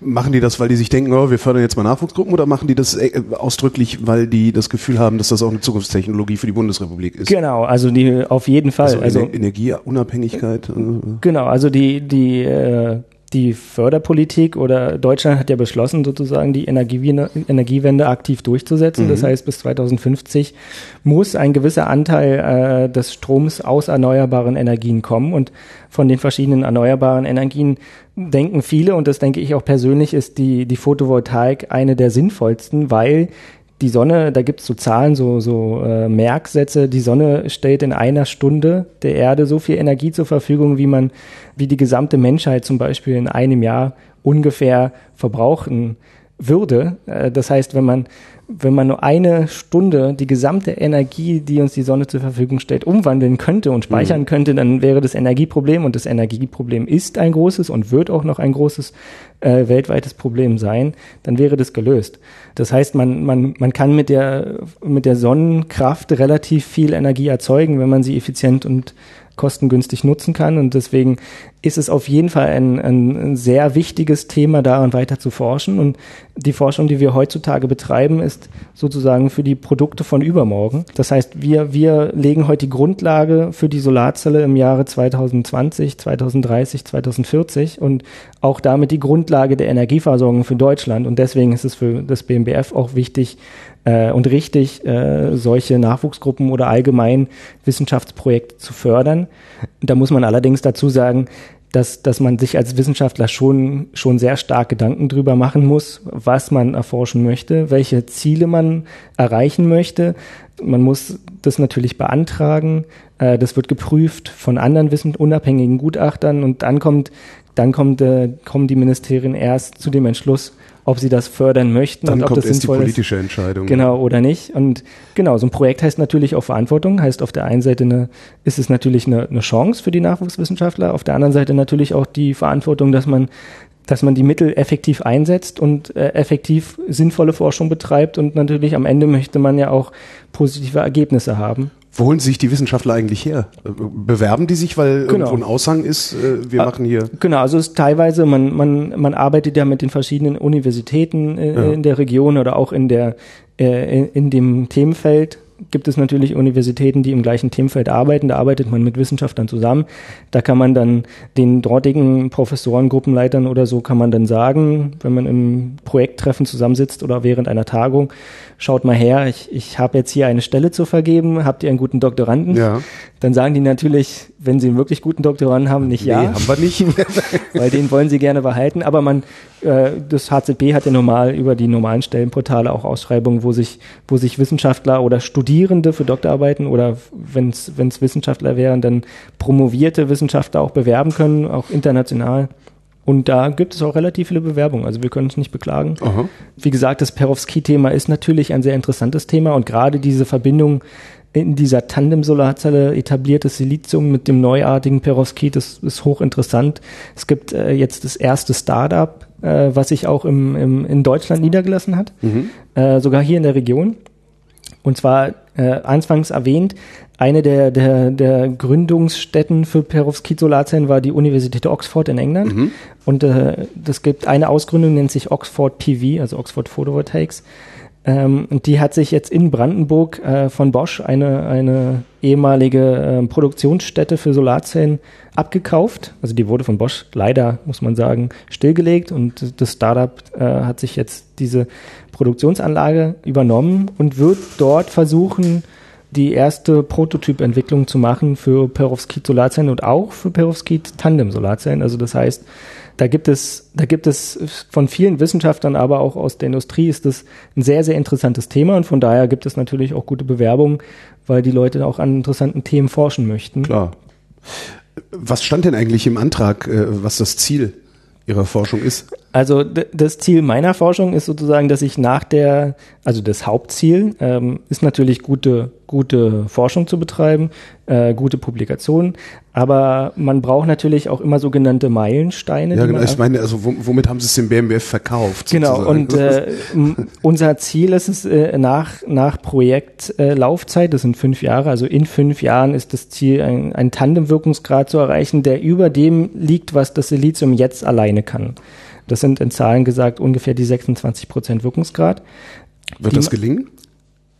machen die das, weil die sich denken, oh, wir fördern jetzt mal Nachwuchsgruppen oder machen die das äh, ausdrücklich, weil die das Gefühl haben, dass das auch eine Zukunftstechnologie für die Bundesrepublik ist? Genau, also die auf jeden Fall. Also, also Energieunabhängigkeit. Äh, genau, also die die äh, die Förderpolitik oder Deutschland hat ja beschlossen, sozusagen die Energiewende, Energiewende aktiv durchzusetzen. Mhm. Das heißt, bis 2050 muss ein gewisser Anteil äh, des Stroms aus erneuerbaren Energien kommen. Und von den verschiedenen erneuerbaren Energien denken viele, und das denke ich auch persönlich, ist die, die Photovoltaik eine der sinnvollsten, weil die Sonne, da gibt es so Zahlen, so, so äh, Merksätze, die Sonne stellt in einer Stunde der Erde so viel Energie zur Verfügung, wie man, wie die gesamte Menschheit zum Beispiel in einem Jahr ungefähr verbrauchen würde. Äh, das heißt, wenn man wenn man nur eine Stunde die gesamte Energie, die uns die Sonne zur Verfügung stellt, umwandeln könnte und speichern mhm. könnte, dann wäre das Energieproblem und das Energieproblem ist ein großes und wird auch noch ein großes äh, weltweites Problem sein, dann wäre das gelöst. Das heißt, man, man, man kann mit der, mit der Sonnenkraft relativ viel Energie erzeugen, wenn man sie effizient und kostengünstig nutzen kann. Und deswegen ist es auf jeden Fall ein, ein sehr wichtiges Thema, daran weiter zu forschen. Und die Forschung, die wir heutzutage betreiben, ist sozusagen für die Produkte von übermorgen. Das heißt, wir, wir legen heute die Grundlage für die Solarzelle im Jahre 2020, 2030, 2040 und auch damit die Grundlage der Energieversorgung für Deutschland. Und deswegen ist es für das BMBF auch wichtig, äh, und richtig, äh, solche Nachwuchsgruppen oder allgemein Wissenschaftsprojekte zu fördern. Da muss man allerdings dazu sagen, dass, dass man sich als Wissenschaftler schon, schon sehr stark Gedanken drüber machen muss, was man erforschen möchte, welche Ziele man erreichen möchte. Man muss das natürlich beantragen. Äh, das wird geprüft von anderen wissen, unabhängigen Gutachtern und dann kommt dann kommt, äh, kommen die Ministerien erst zu dem Entschluss, ob sie das fördern möchten Dann und ob kommt das erst die sinnvoll ist. politische Entscheidung. Genau, oder nicht. Und genau, so ein Projekt heißt natürlich auch Verantwortung, heißt auf der einen Seite eine, ist es natürlich eine, eine Chance für die Nachwuchswissenschaftler, auf der anderen Seite natürlich auch die Verantwortung, dass man dass man die Mittel effektiv einsetzt und äh, effektiv sinnvolle Forschung betreibt und natürlich am Ende möchte man ja auch positive Ergebnisse haben. Wo holen sich die Wissenschaftler eigentlich her? Äh, Bewerben die sich, weil Genau. irgendwo ein Aushang ist, äh, wir Ah, machen hier. Genau, also es ist teilweise, man, man, man arbeitet ja mit den verschiedenen Universitäten äh, Ja. in der Region oder auch in der äh, in, in dem Themenfeld gibt es natürlich Universitäten, die im gleichen Themenfeld arbeiten. Da arbeitet man mit Wissenschaftlern zusammen. Da kann man dann den dortigen Professoren, Gruppenleitern oder so, kann man dann sagen, wenn man im Projekttreffen zusammensitzt oder während einer Tagung, schaut mal her, ich, ich habe jetzt hier eine Stelle zu vergeben, habt ihr einen guten Doktoranden? Ja. Dann sagen die natürlich, wenn sie einen wirklich guten Doktoranden haben, nicht ja Nee, haben wir nicht. (laughs) weil den wollen sie gerne behalten. Aber man, äh, das HZB hat ja normal über die normalen Stellenportale auch Ausschreibungen, wo sich, wo sich Wissenschaftler oder Studierende für Doktorarbeiten oder wenn es Wissenschaftler wären, dann promovierte Wissenschaftler auch bewerben können, auch international. Und da gibt es auch relativ viele Bewerbungen. Also wir können uns nicht beklagen. Aha. Wie gesagt, das Perovski-Thema ist natürlich ein sehr interessantes Thema und gerade diese Verbindung in dieser Tandem-Solarzelle etabliertes Silizium mit dem neuartigen Perovskit, das ist hochinteressant. Es gibt äh, jetzt das erste Startup, äh, was sich auch im, im, in Deutschland niedergelassen hat, äh, sogar hier in der Region. Und zwar äh, anfangs erwähnt, eine der, der, der Gründungsstätten für Perovskit-Solarzellen war die Universität Oxford in England. Und äh, das gibt eine Ausgründung, nennt sich Oxford PV, also Oxford Photovoltaics. Ähm, und die hat sich jetzt in Brandenburg äh, von Bosch, eine, eine ehemalige äh, Produktionsstätte für Solarzellen, abgekauft. Also die wurde von Bosch leider, muss man sagen, stillgelegt und das Startup äh, hat sich jetzt diese Produktionsanlage übernommen und wird dort versuchen, die erste Prototypentwicklung zu machen für Perovskit-Solarzellen und auch für Perovskit-Tandem-Solarzellen. Also das heißt, da gibt es, da gibt es von vielen Wissenschaftlern, aber auch aus der Industrie ist das ein sehr, sehr interessantes Thema und von daher gibt es natürlich auch gute Bewerbungen, weil die Leute auch an interessanten Themen forschen möchten. Klar. Was stand denn eigentlich im Antrag, äh, was das Ziel Ihrer Forschung ist? Also das Ziel meiner Forschung ist sozusagen, dass ich nach der, also das Hauptziel ähm, ist natürlich gute, gute Forschung zu betreiben, äh, gute Publikationen, aber man braucht natürlich auch immer sogenannte Meilensteine. Ja, genau. Ich meine, also wom- womit haben Sie es dem BMWF verkauft? Genau, sozusagen? und äh, unser Ziel ist es, äh, nach, nach Projektlaufzeit, äh, das sind fünf Jahre, also in fünf Jahren ist das Ziel, ein, ein Tandemwirkungsgrad zu erreichen, der über dem liegt, was das Silizium jetzt alleine kann. Das sind in Zahlen gesagt ungefähr die 26 Prozent Wirkungsgrad. Wird das gelingen?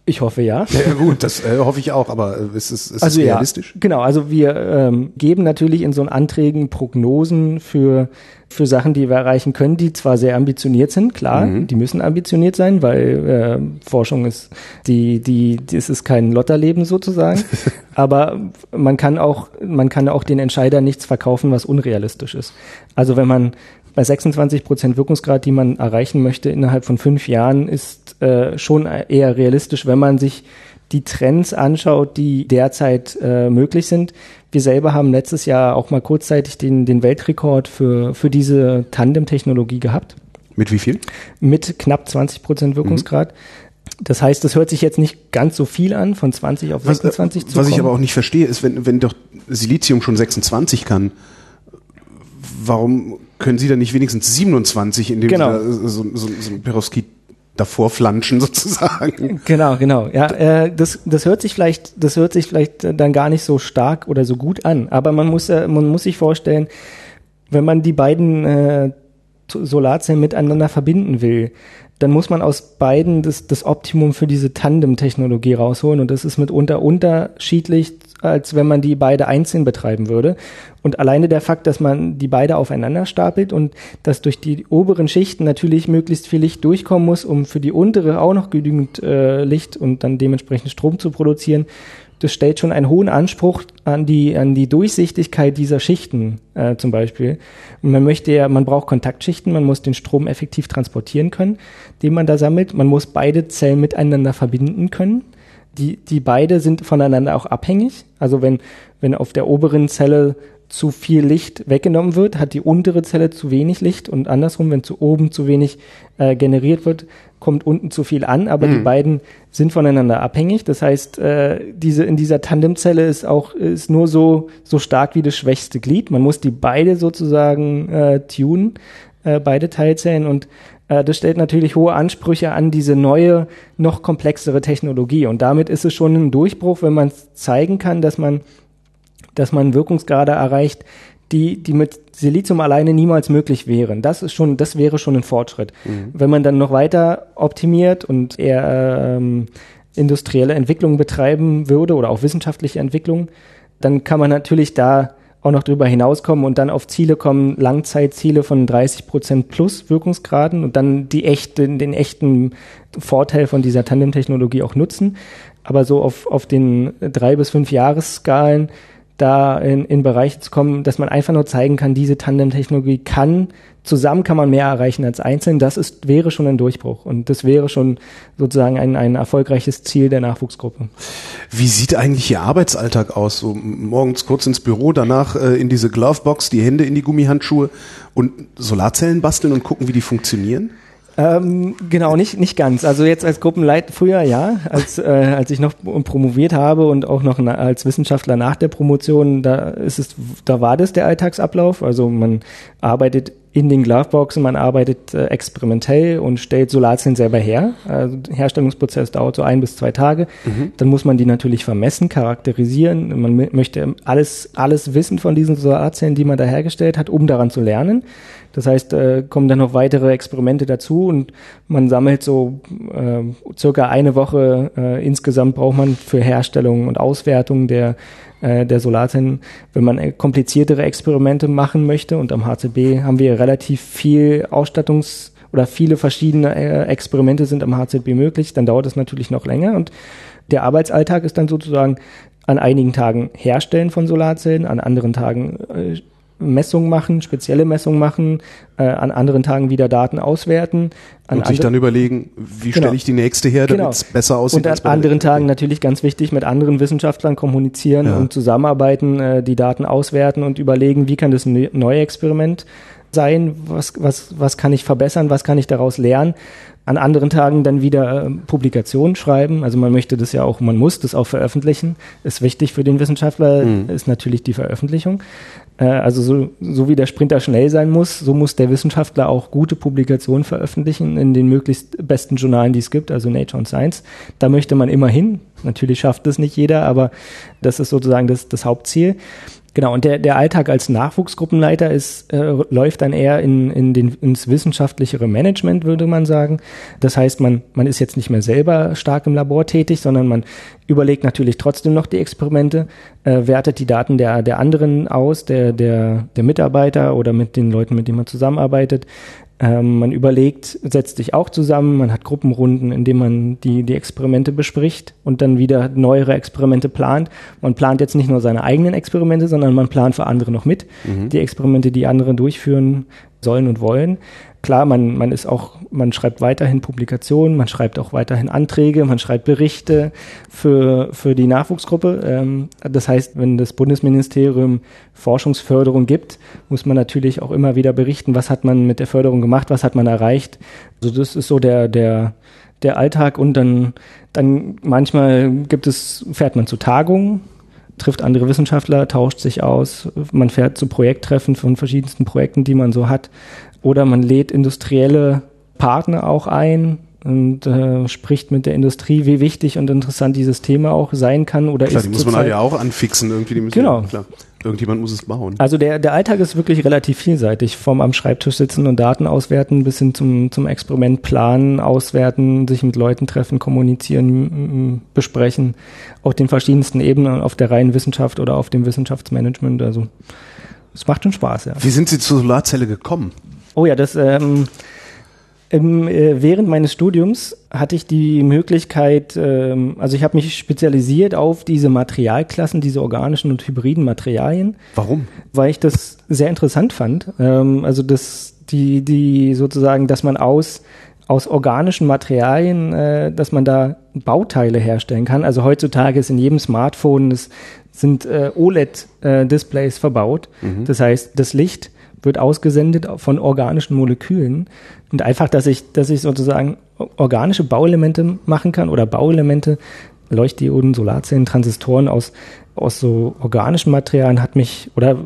Ich hoffe ja. Ja, gut, das äh, hoffe ich auch, aber äh, ist es, ist Also es ja, realistisch? genau. Also wir ähm, geben natürlich in so einen Anträgen Prognosen für für Sachen, die wir erreichen können, die zwar sehr ambitioniert sind, klar, die müssen ambitioniert sein, weil äh, Forschung ist die die das ist kein Lotterleben sozusagen, (laughs) aber man kann auch man kann auch den Entscheidern nichts verkaufen, was unrealistisch ist. Also wenn man bei 26 Prozent Wirkungsgrad, die man erreichen möchte innerhalb von fünf Jahren, ist äh, schon eher realistisch, wenn man sich die Trends anschaut, die derzeit äh, möglich sind. Wir selber haben letztes Jahr auch mal kurzzeitig den, den Weltrekord für, für diese Tandem-Technologie gehabt, Mit wie viel? mit knapp 20 Prozent Wirkungsgrad. Das heißt, das hört sich jetzt nicht ganz so viel an, von 20 auf Was, äh, 26 zu was ich kommen. aber auch nicht verstehe, ist, wenn, wenn doch Silizium schon 26 kann, warum können Sie dann nicht wenigstens 27, indem Genau. Sie da so, so, so ein Perovskit davor flanschen (laughs) sozusagen? Genau, genau. Ja, äh, das, das hört sich vielleicht, das hört sich vielleicht äh, dann gar nicht so stark oder so gut an. Aber man muss, äh, man muss sich vorstellen, wenn man die beiden äh, Solarzellen miteinander verbinden will, dann muss man aus beiden das, das Optimum für diese Tandem-Technologie rausholen und das ist mitunter unterschiedlich, als wenn man die beide einzeln betreiben würde. Und alleine der Fakt, dass man die beide aufeinander stapelt und dass durch die oberen Schichten natürlich möglichst viel Licht durchkommen muss, um für die untere auch noch genügend äh, Licht und dann dementsprechend Strom zu produzieren, das stellt schon einen hohen Anspruch an die, an die Durchsichtigkeit dieser Schichten äh, zum Beispiel. Und man möchte ja, man braucht Kontaktschichten, man muss den Strom effektiv transportieren können, den man da sammelt. Man muss beide Zellen miteinander verbinden können. Die, die beide sind voneinander auch abhängig. Also wenn, wenn auf der oberen Zelle zu viel Licht weggenommen wird, hat die untere Zelle zu wenig Licht und andersrum, wenn zu oben zu wenig äh, generiert wird, kommt unten zu viel an, aber mhm. die beiden sind voneinander abhängig. Das heißt, äh, diese in dieser Tandemzelle ist auch ist nur so so stark wie das schwächste Glied. Man muss die beide sozusagen äh, tunen, äh, beide Teilzellen und das stellt natürlich hohe Ansprüche an diese neue, noch komplexere Technologie. Und damit ist es schon ein Durchbruch, wenn man zeigen kann, dass man dass man Wirkungsgrade erreicht, die, die mit Silizium alleine niemals möglich wären. Das ist schon, das wäre schon ein Fortschritt. Mhm. Wenn man dann noch weiter optimiert und eher ähm, industrielle Entwicklung betreiben würde oder auch wissenschaftliche Entwicklung, dann kann man natürlich da auch noch drüber hinauskommen und dann auf Ziele kommen, Langzeitziele von 30 Prozent plus Wirkungsgraden und dann die echte, den echten Vorteil von dieser Tandem-Technologie auch nutzen. Aber so auf, auf den drei bis fünf Jahresskalen da in, in Bereiche zu kommen, dass man einfach nur zeigen kann, diese Tandem-Technologie kann, zusammen kann man mehr erreichen als einzeln. Das ist, wäre schon ein Durchbruch. Und das wäre schon sozusagen ein, ein erfolgreiches Ziel der Nachwuchsgruppe. Wie sieht eigentlich Ihr Arbeitsalltag aus? So morgens kurz ins Büro, danach äh, in diese Glovebox, die Hände in die Gummihandschuhe und Solarzellen basteln und gucken, wie die funktionieren? Ähm, genau, nicht, nicht ganz. Also jetzt als Gruppenleit früher ja, als, äh, als ich noch promoviert habe und auch noch als Wissenschaftler nach der Promotion, da ist es, da war das der Alltagsablauf. Also man arbeitet in den Gloveboxen, man arbeitet äh, experimentell und stellt Solarzellen selber her. Also der Herstellungsprozess dauert so ein bis zwei Tage. Mhm. Dann muss man die natürlich vermessen, charakterisieren. Man möchte alles, alles wissen von diesen Solarzellen, die man da hergestellt hat, um daran zu lernen. Das heißt, äh, kommen dann noch weitere Experimente dazu und man sammelt so äh, circa eine Woche äh, insgesamt braucht man für Herstellung und Auswertung der äh, der Solarzellen, wenn man äh, kompliziertere Experimente machen möchte. Und am HCB haben wir relativ viel Ausstattungs- oder viele verschiedene äh, Experimente sind am HZB möglich, dann dauert es natürlich noch länger und der Arbeitsalltag ist dann sozusagen an einigen Tagen Herstellen von Solarzellen, an anderen Tagen Messungen machen, spezielle Messungen machen, äh, an anderen Tagen wieder Daten auswerten. und sich dann überlegen, wie genau. stelle ich die nächste her, damit es genau. besser aussieht. Und an anderen Tagen natürlich ganz wichtig, mit anderen Wissenschaftlern kommunizieren ja. und zusammenarbeiten, äh, die Daten auswerten und überlegen, wie kann das ein neues Experiment sein, was, was, was kann ich verbessern, was kann ich daraus lernen. An anderen Tagen dann wieder äh, Publikationen schreiben. Also man möchte das ja auch, man muss das auch veröffentlichen. Ist wichtig für den Wissenschaftler, mhm. ist natürlich die Veröffentlichung. Äh, also so, so wie der Sprinter schnell sein muss, so muss der Wissenschaftler auch gute Publikationen veröffentlichen in den möglichst besten Journalen, die es gibt, also Nature und Science. Da möchte man immer hin. Natürlich schafft das nicht jeder, aber das ist sozusagen das, das Hauptziel. Genau, und der, der Alltag als Nachwuchsgruppenleiter ist, äh, läuft dann eher in, in den, ins wissenschaftlichere Management, würde man sagen. Das heißt, man, man ist jetzt nicht mehr selber stark im Labor tätig, sondern man überlegt natürlich trotzdem noch die Experimente, äh, wertet die Daten der, der anderen aus, der, der, der Mitarbeiter oder mit den Leuten, mit denen man zusammenarbeitet, ähm, man überlegt, setzt sich auch zusammen, man hat Gruppenrunden, in denen man die, die Experimente bespricht und dann wieder neuere Experimente plant. Man plant jetzt nicht nur seine eigenen Experimente, sondern man plant für andere noch mit, mhm. die Experimente, die andere durchführen sollen und wollen. Klar, man, man ist auch, man schreibt weiterhin Publikationen, man schreibt auch weiterhin Anträge, man schreibt Berichte für, für die Nachwuchsgruppe. Ähm, das heißt, wenn das Bundesministerium Forschungsförderung gibt, muss man natürlich auch immer wieder berichten, was hat man mit der Förderung gemacht, was hat man erreicht. Also das ist so der, der, der Alltag und dann, dann manchmal gibt es, fährt man zu Tagungen, trifft andere Wissenschaftler, tauscht sich aus, man fährt zu Projekttreffen von verschiedensten Projekten, die man so hat. Oder man lädt industrielle Partner auch ein und äh, spricht mit der Industrie, wie wichtig und interessant dieses Thema auch sein kann oder klar, ist. Die muss man halt ja auch anfixen, irgendwie. Die müssen genau. Ja. Irgendjemand muss es bauen. Also der, der Alltag ist wirklich relativ vielseitig. Vom am Schreibtisch sitzen und Daten auswerten bis hin zum, zum Experiment planen, auswerten, sich mit Leuten treffen, kommunizieren, besprechen. Auf den verschiedensten Ebenen, auf der reinen Wissenschaft oder auf dem Wissenschaftsmanagement. Also es macht schon Spaß, ja. Wie sind Sie zur Solarzelle gekommen? Oh ja, das ähm, im, äh, während meines Studiums hatte ich die Möglichkeit, ähm, also ich habe mich spezialisiert auf diese Materialklassen, diese organischen und hybriden Materialien. Warum? Weil ich das sehr interessant fand. Ähm, also das, die, die sozusagen, dass man aus aus organischen Materialien, äh, dass man da Bauteile herstellen kann. Also heutzutage ist in jedem Smartphone das sind äh, OLED-Displays äh, verbaut. Mhm. Das heißt, das Licht wird ausgesendet von organischen Molekülen und einfach, dass ich, dass ich sozusagen organische Bauelemente machen kann oder Bauelemente, Leuchtdioden, Solarzellen, Transistoren aus, aus so organischen Materialien hat mich oder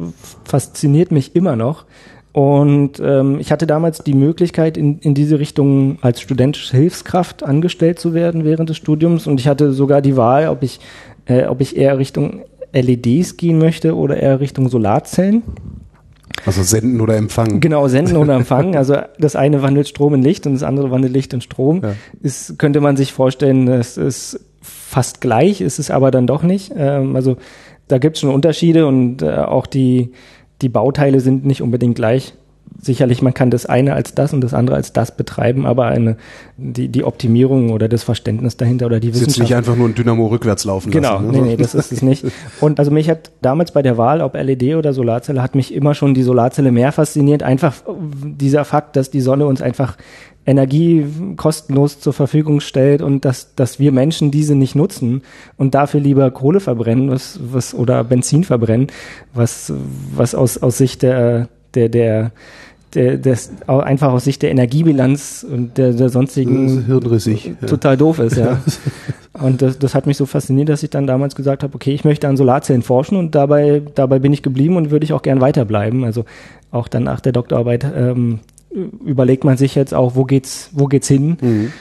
fasziniert mich immer noch. Und ähm, ich hatte damals die Möglichkeit, in, in diese Richtung als studentische Hilfskraft angestellt zu werden während des Studiums. Und ich hatte sogar die Wahl, ob ich, äh, ob ich eher Richtung LEDs gehen möchte oder eher Richtung Solarzellen. Also senden oder empfangen. Genau, senden oder empfangen. (laughs) Also das eine wandelt Strom in Licht und das andere wandelt Licht in Strom. Ja. Ist, könnte man sich vorstellen, das ist fast gleich, ist es aber dann doch nicht. Ähm, also da gibt es schon Unterschiede und äh, auch die, die Bauteile sind nicht unbedingt gleich sicherlich, man kann das eine als das und das andere als das betreiben, aber eine, die, die Optimierung oder das Verständnis dahinter oder die Wissenschaft. Ist jetzt nicht einfach nur ein Dynamo rückwärts laufen genau, lassen. Genau, ne? nee, nee, das ist es nicht. Und also mich hat damals bei der Wahl, ob LED oder Solarzelle, hat mich immer schon die Solarzelle mehr fasziniert. Einfach dieser Fakt, dass die Sonne uns einfach Energie kostenlos zur Verfügung stellt und dass, dass wir Menschen diese nicht nutzen und dafür lieber Kohle verbrennen was, was, oder Benzin verbrennen, was, was aus, aus Sicht der, der, der der, das einfach aus Sicht der Energiebilanz und der, der sonstigen hirnrissig total ja. doof ist, ja. (laughs) und das, das hat mich so fasziniert, dass ich dann damals gesagt habe, okay, ich möchte an Solarzellen forschen und dabei, dabei bin ich geblieben und würde ich auch gern weiterbleiben. Also auch dann nach der Doktorarbeit ähm, überlegt man sich jetzt auch, wo geht's, wo geht's hin? Mhm.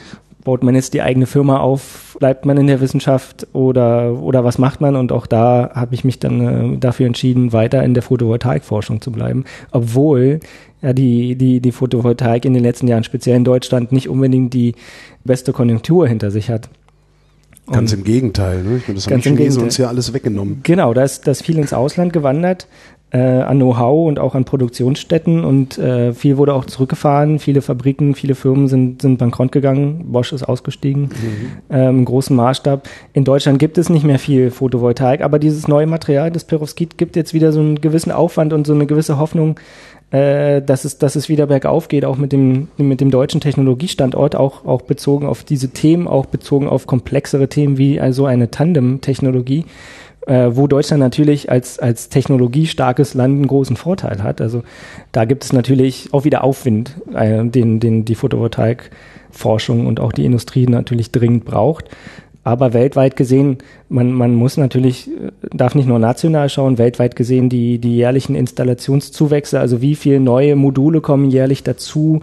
Baut man jetzt die eigene Firma auf? Bleibt man in der Wissenschaft oder, oder was macht man? Und auch da habe ich mich dann äh, dafür entschieden, weiter in der Photovoltaikforschung zu bleiben. Obwohl ja die, die, die Photovoltaik in den letzten Jahren, speziell in Deutschland, nicht unbedingt die beste Konjunktur hinter sich hat. Und ganz im Gegenteil, ne? Ich meine, das haben die Chinesen uns ja alles weggenommen. Genau, da ist, da ist viel ins Ausland gewandert äh, an Know-how und auch an Produktionsstätten und äh, viel wurde auch zurückgefahren. Viele Fabriken, viele Firmen sind, sind bankrott gegangen. Bosch ist ausgestiegen mhm. ähm, im großen Maßstab. In Deutschland gibt es nicht mehr viel Photovoltaik, aber dieses neue Material, das Perovskit, gibt jetzt wieder so einen gewissen Aufwand und so eine gewisse Hoffnung, äh, dass, es, dass es wieder bergauf geht, auch mit dem, mit dem deutschen Technologiestandort, auch, auch bezogen auf diese Themen, auch bezogen auf komplexere Themen wie also eine Tandem-Technologie, äh, wo Deutschland natürlich als, als technologiestarkes Land einen großen Vorteil hat. Also da gibt es natürlich auch wieder Aufwind, äh, den, den die Photovoltaikforschung und auch die Industrie natürlich dringend braucht. Aber weltweit gesehen, man, man muss natürlich, äh, darf nicht nur national schauen, weltweit gesehen die, die jährlichen Installationszuwächse, also wie viele neue Module kommen jährlich dazu,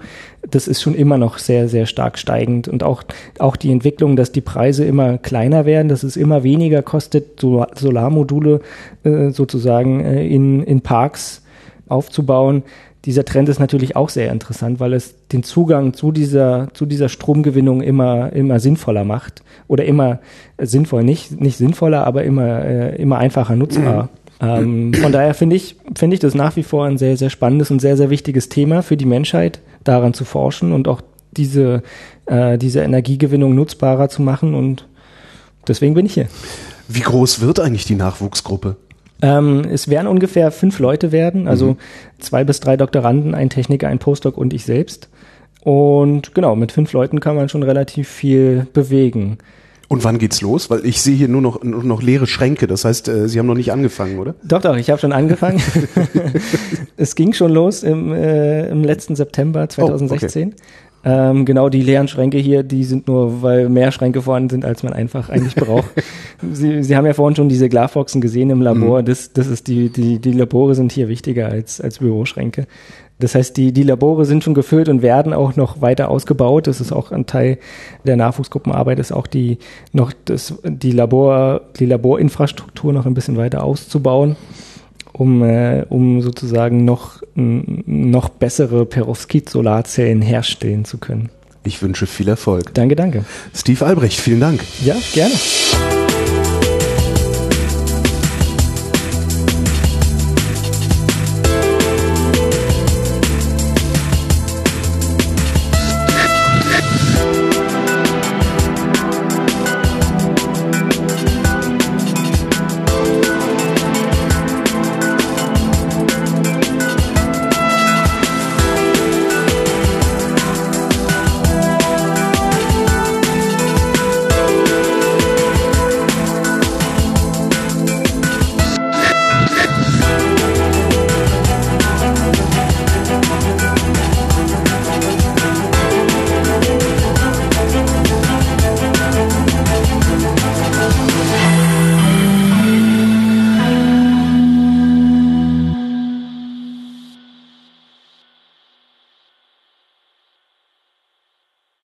das ist schon immer noch sehr, sehr stark steigend. Und auch, auch die Entwicklung, dass die Preise immer kleiner werden, dass es immer weniger kostet, Solarmodule äh, sozusagen äh, in, in Parks aufzubauen dieser Trend ist natürlich auch sehr interessant, weil es den Zugang zu dieser, zu dieser Stromgewinnung immer, immer sinnvoller macht. Oder immer äh, sinnvoll, nicht, nicht sinnvoller, aber immer, äh, immer einfacher nutzbar. ähm, von daher finde ich, finde ich das nach wie vor ein sehr, sehr spannendes und sehr, sehr wichtiges Thema für die Menschheit, daran zu forschen und auch diese, äh, diese Energiegewinnung nutzbarer zu machen. Und deswegen bin ich hier. Wie groß wird eigentlich die Nachwuchsgruppe? Ähm, es werden ungefähr fünf Leute werden, also mhm. zwei bis drei Doktoranden, ein Techniker, ein Postdoc und ich selbst. Und genau, mit fünf Leuten kann man schon relativ viel bewegen. Und wann geht's los? Weil ich sehe hier nur noch, nur noch leere Schränke. Das heißt, äh, Sie haben noch nicht angefangen, oder? Doch, doch, ich habe schon angefangen. (laughs) (laughs) es ging schon los im, äh, im letzten September 2016. Oh, okay. Ähm, genau, die leeren Schränke hier, die sind nur, weil mehr Schränke vorhanden sind, als man einfach eigentlich braucht. (laughs) Sie, Sie haben ja vorhin schon diese Glasboxen gesehen im Labor. Mhm. Das, das ist die, die, die Labore sind hier wichtiger als, als Büroschränke. Das heißt, die, die Labore sind schon gefüllt und werden auch noch weiter ausgebaut. Das ist auch ein Teil der Nachwuchsgruppenarbeit, ist auch die, noch das, die Labor, die Laborinfrastruktur noch ein bisschen weiter auszubauen um, äh, um sozusagen noch, noch bessere Perovskit-Solarzellen herstellen zu können. Ich wünsche viel Erfolg. Danke, danke. Steve Albrecht, vielen Dank. Ja, gerne.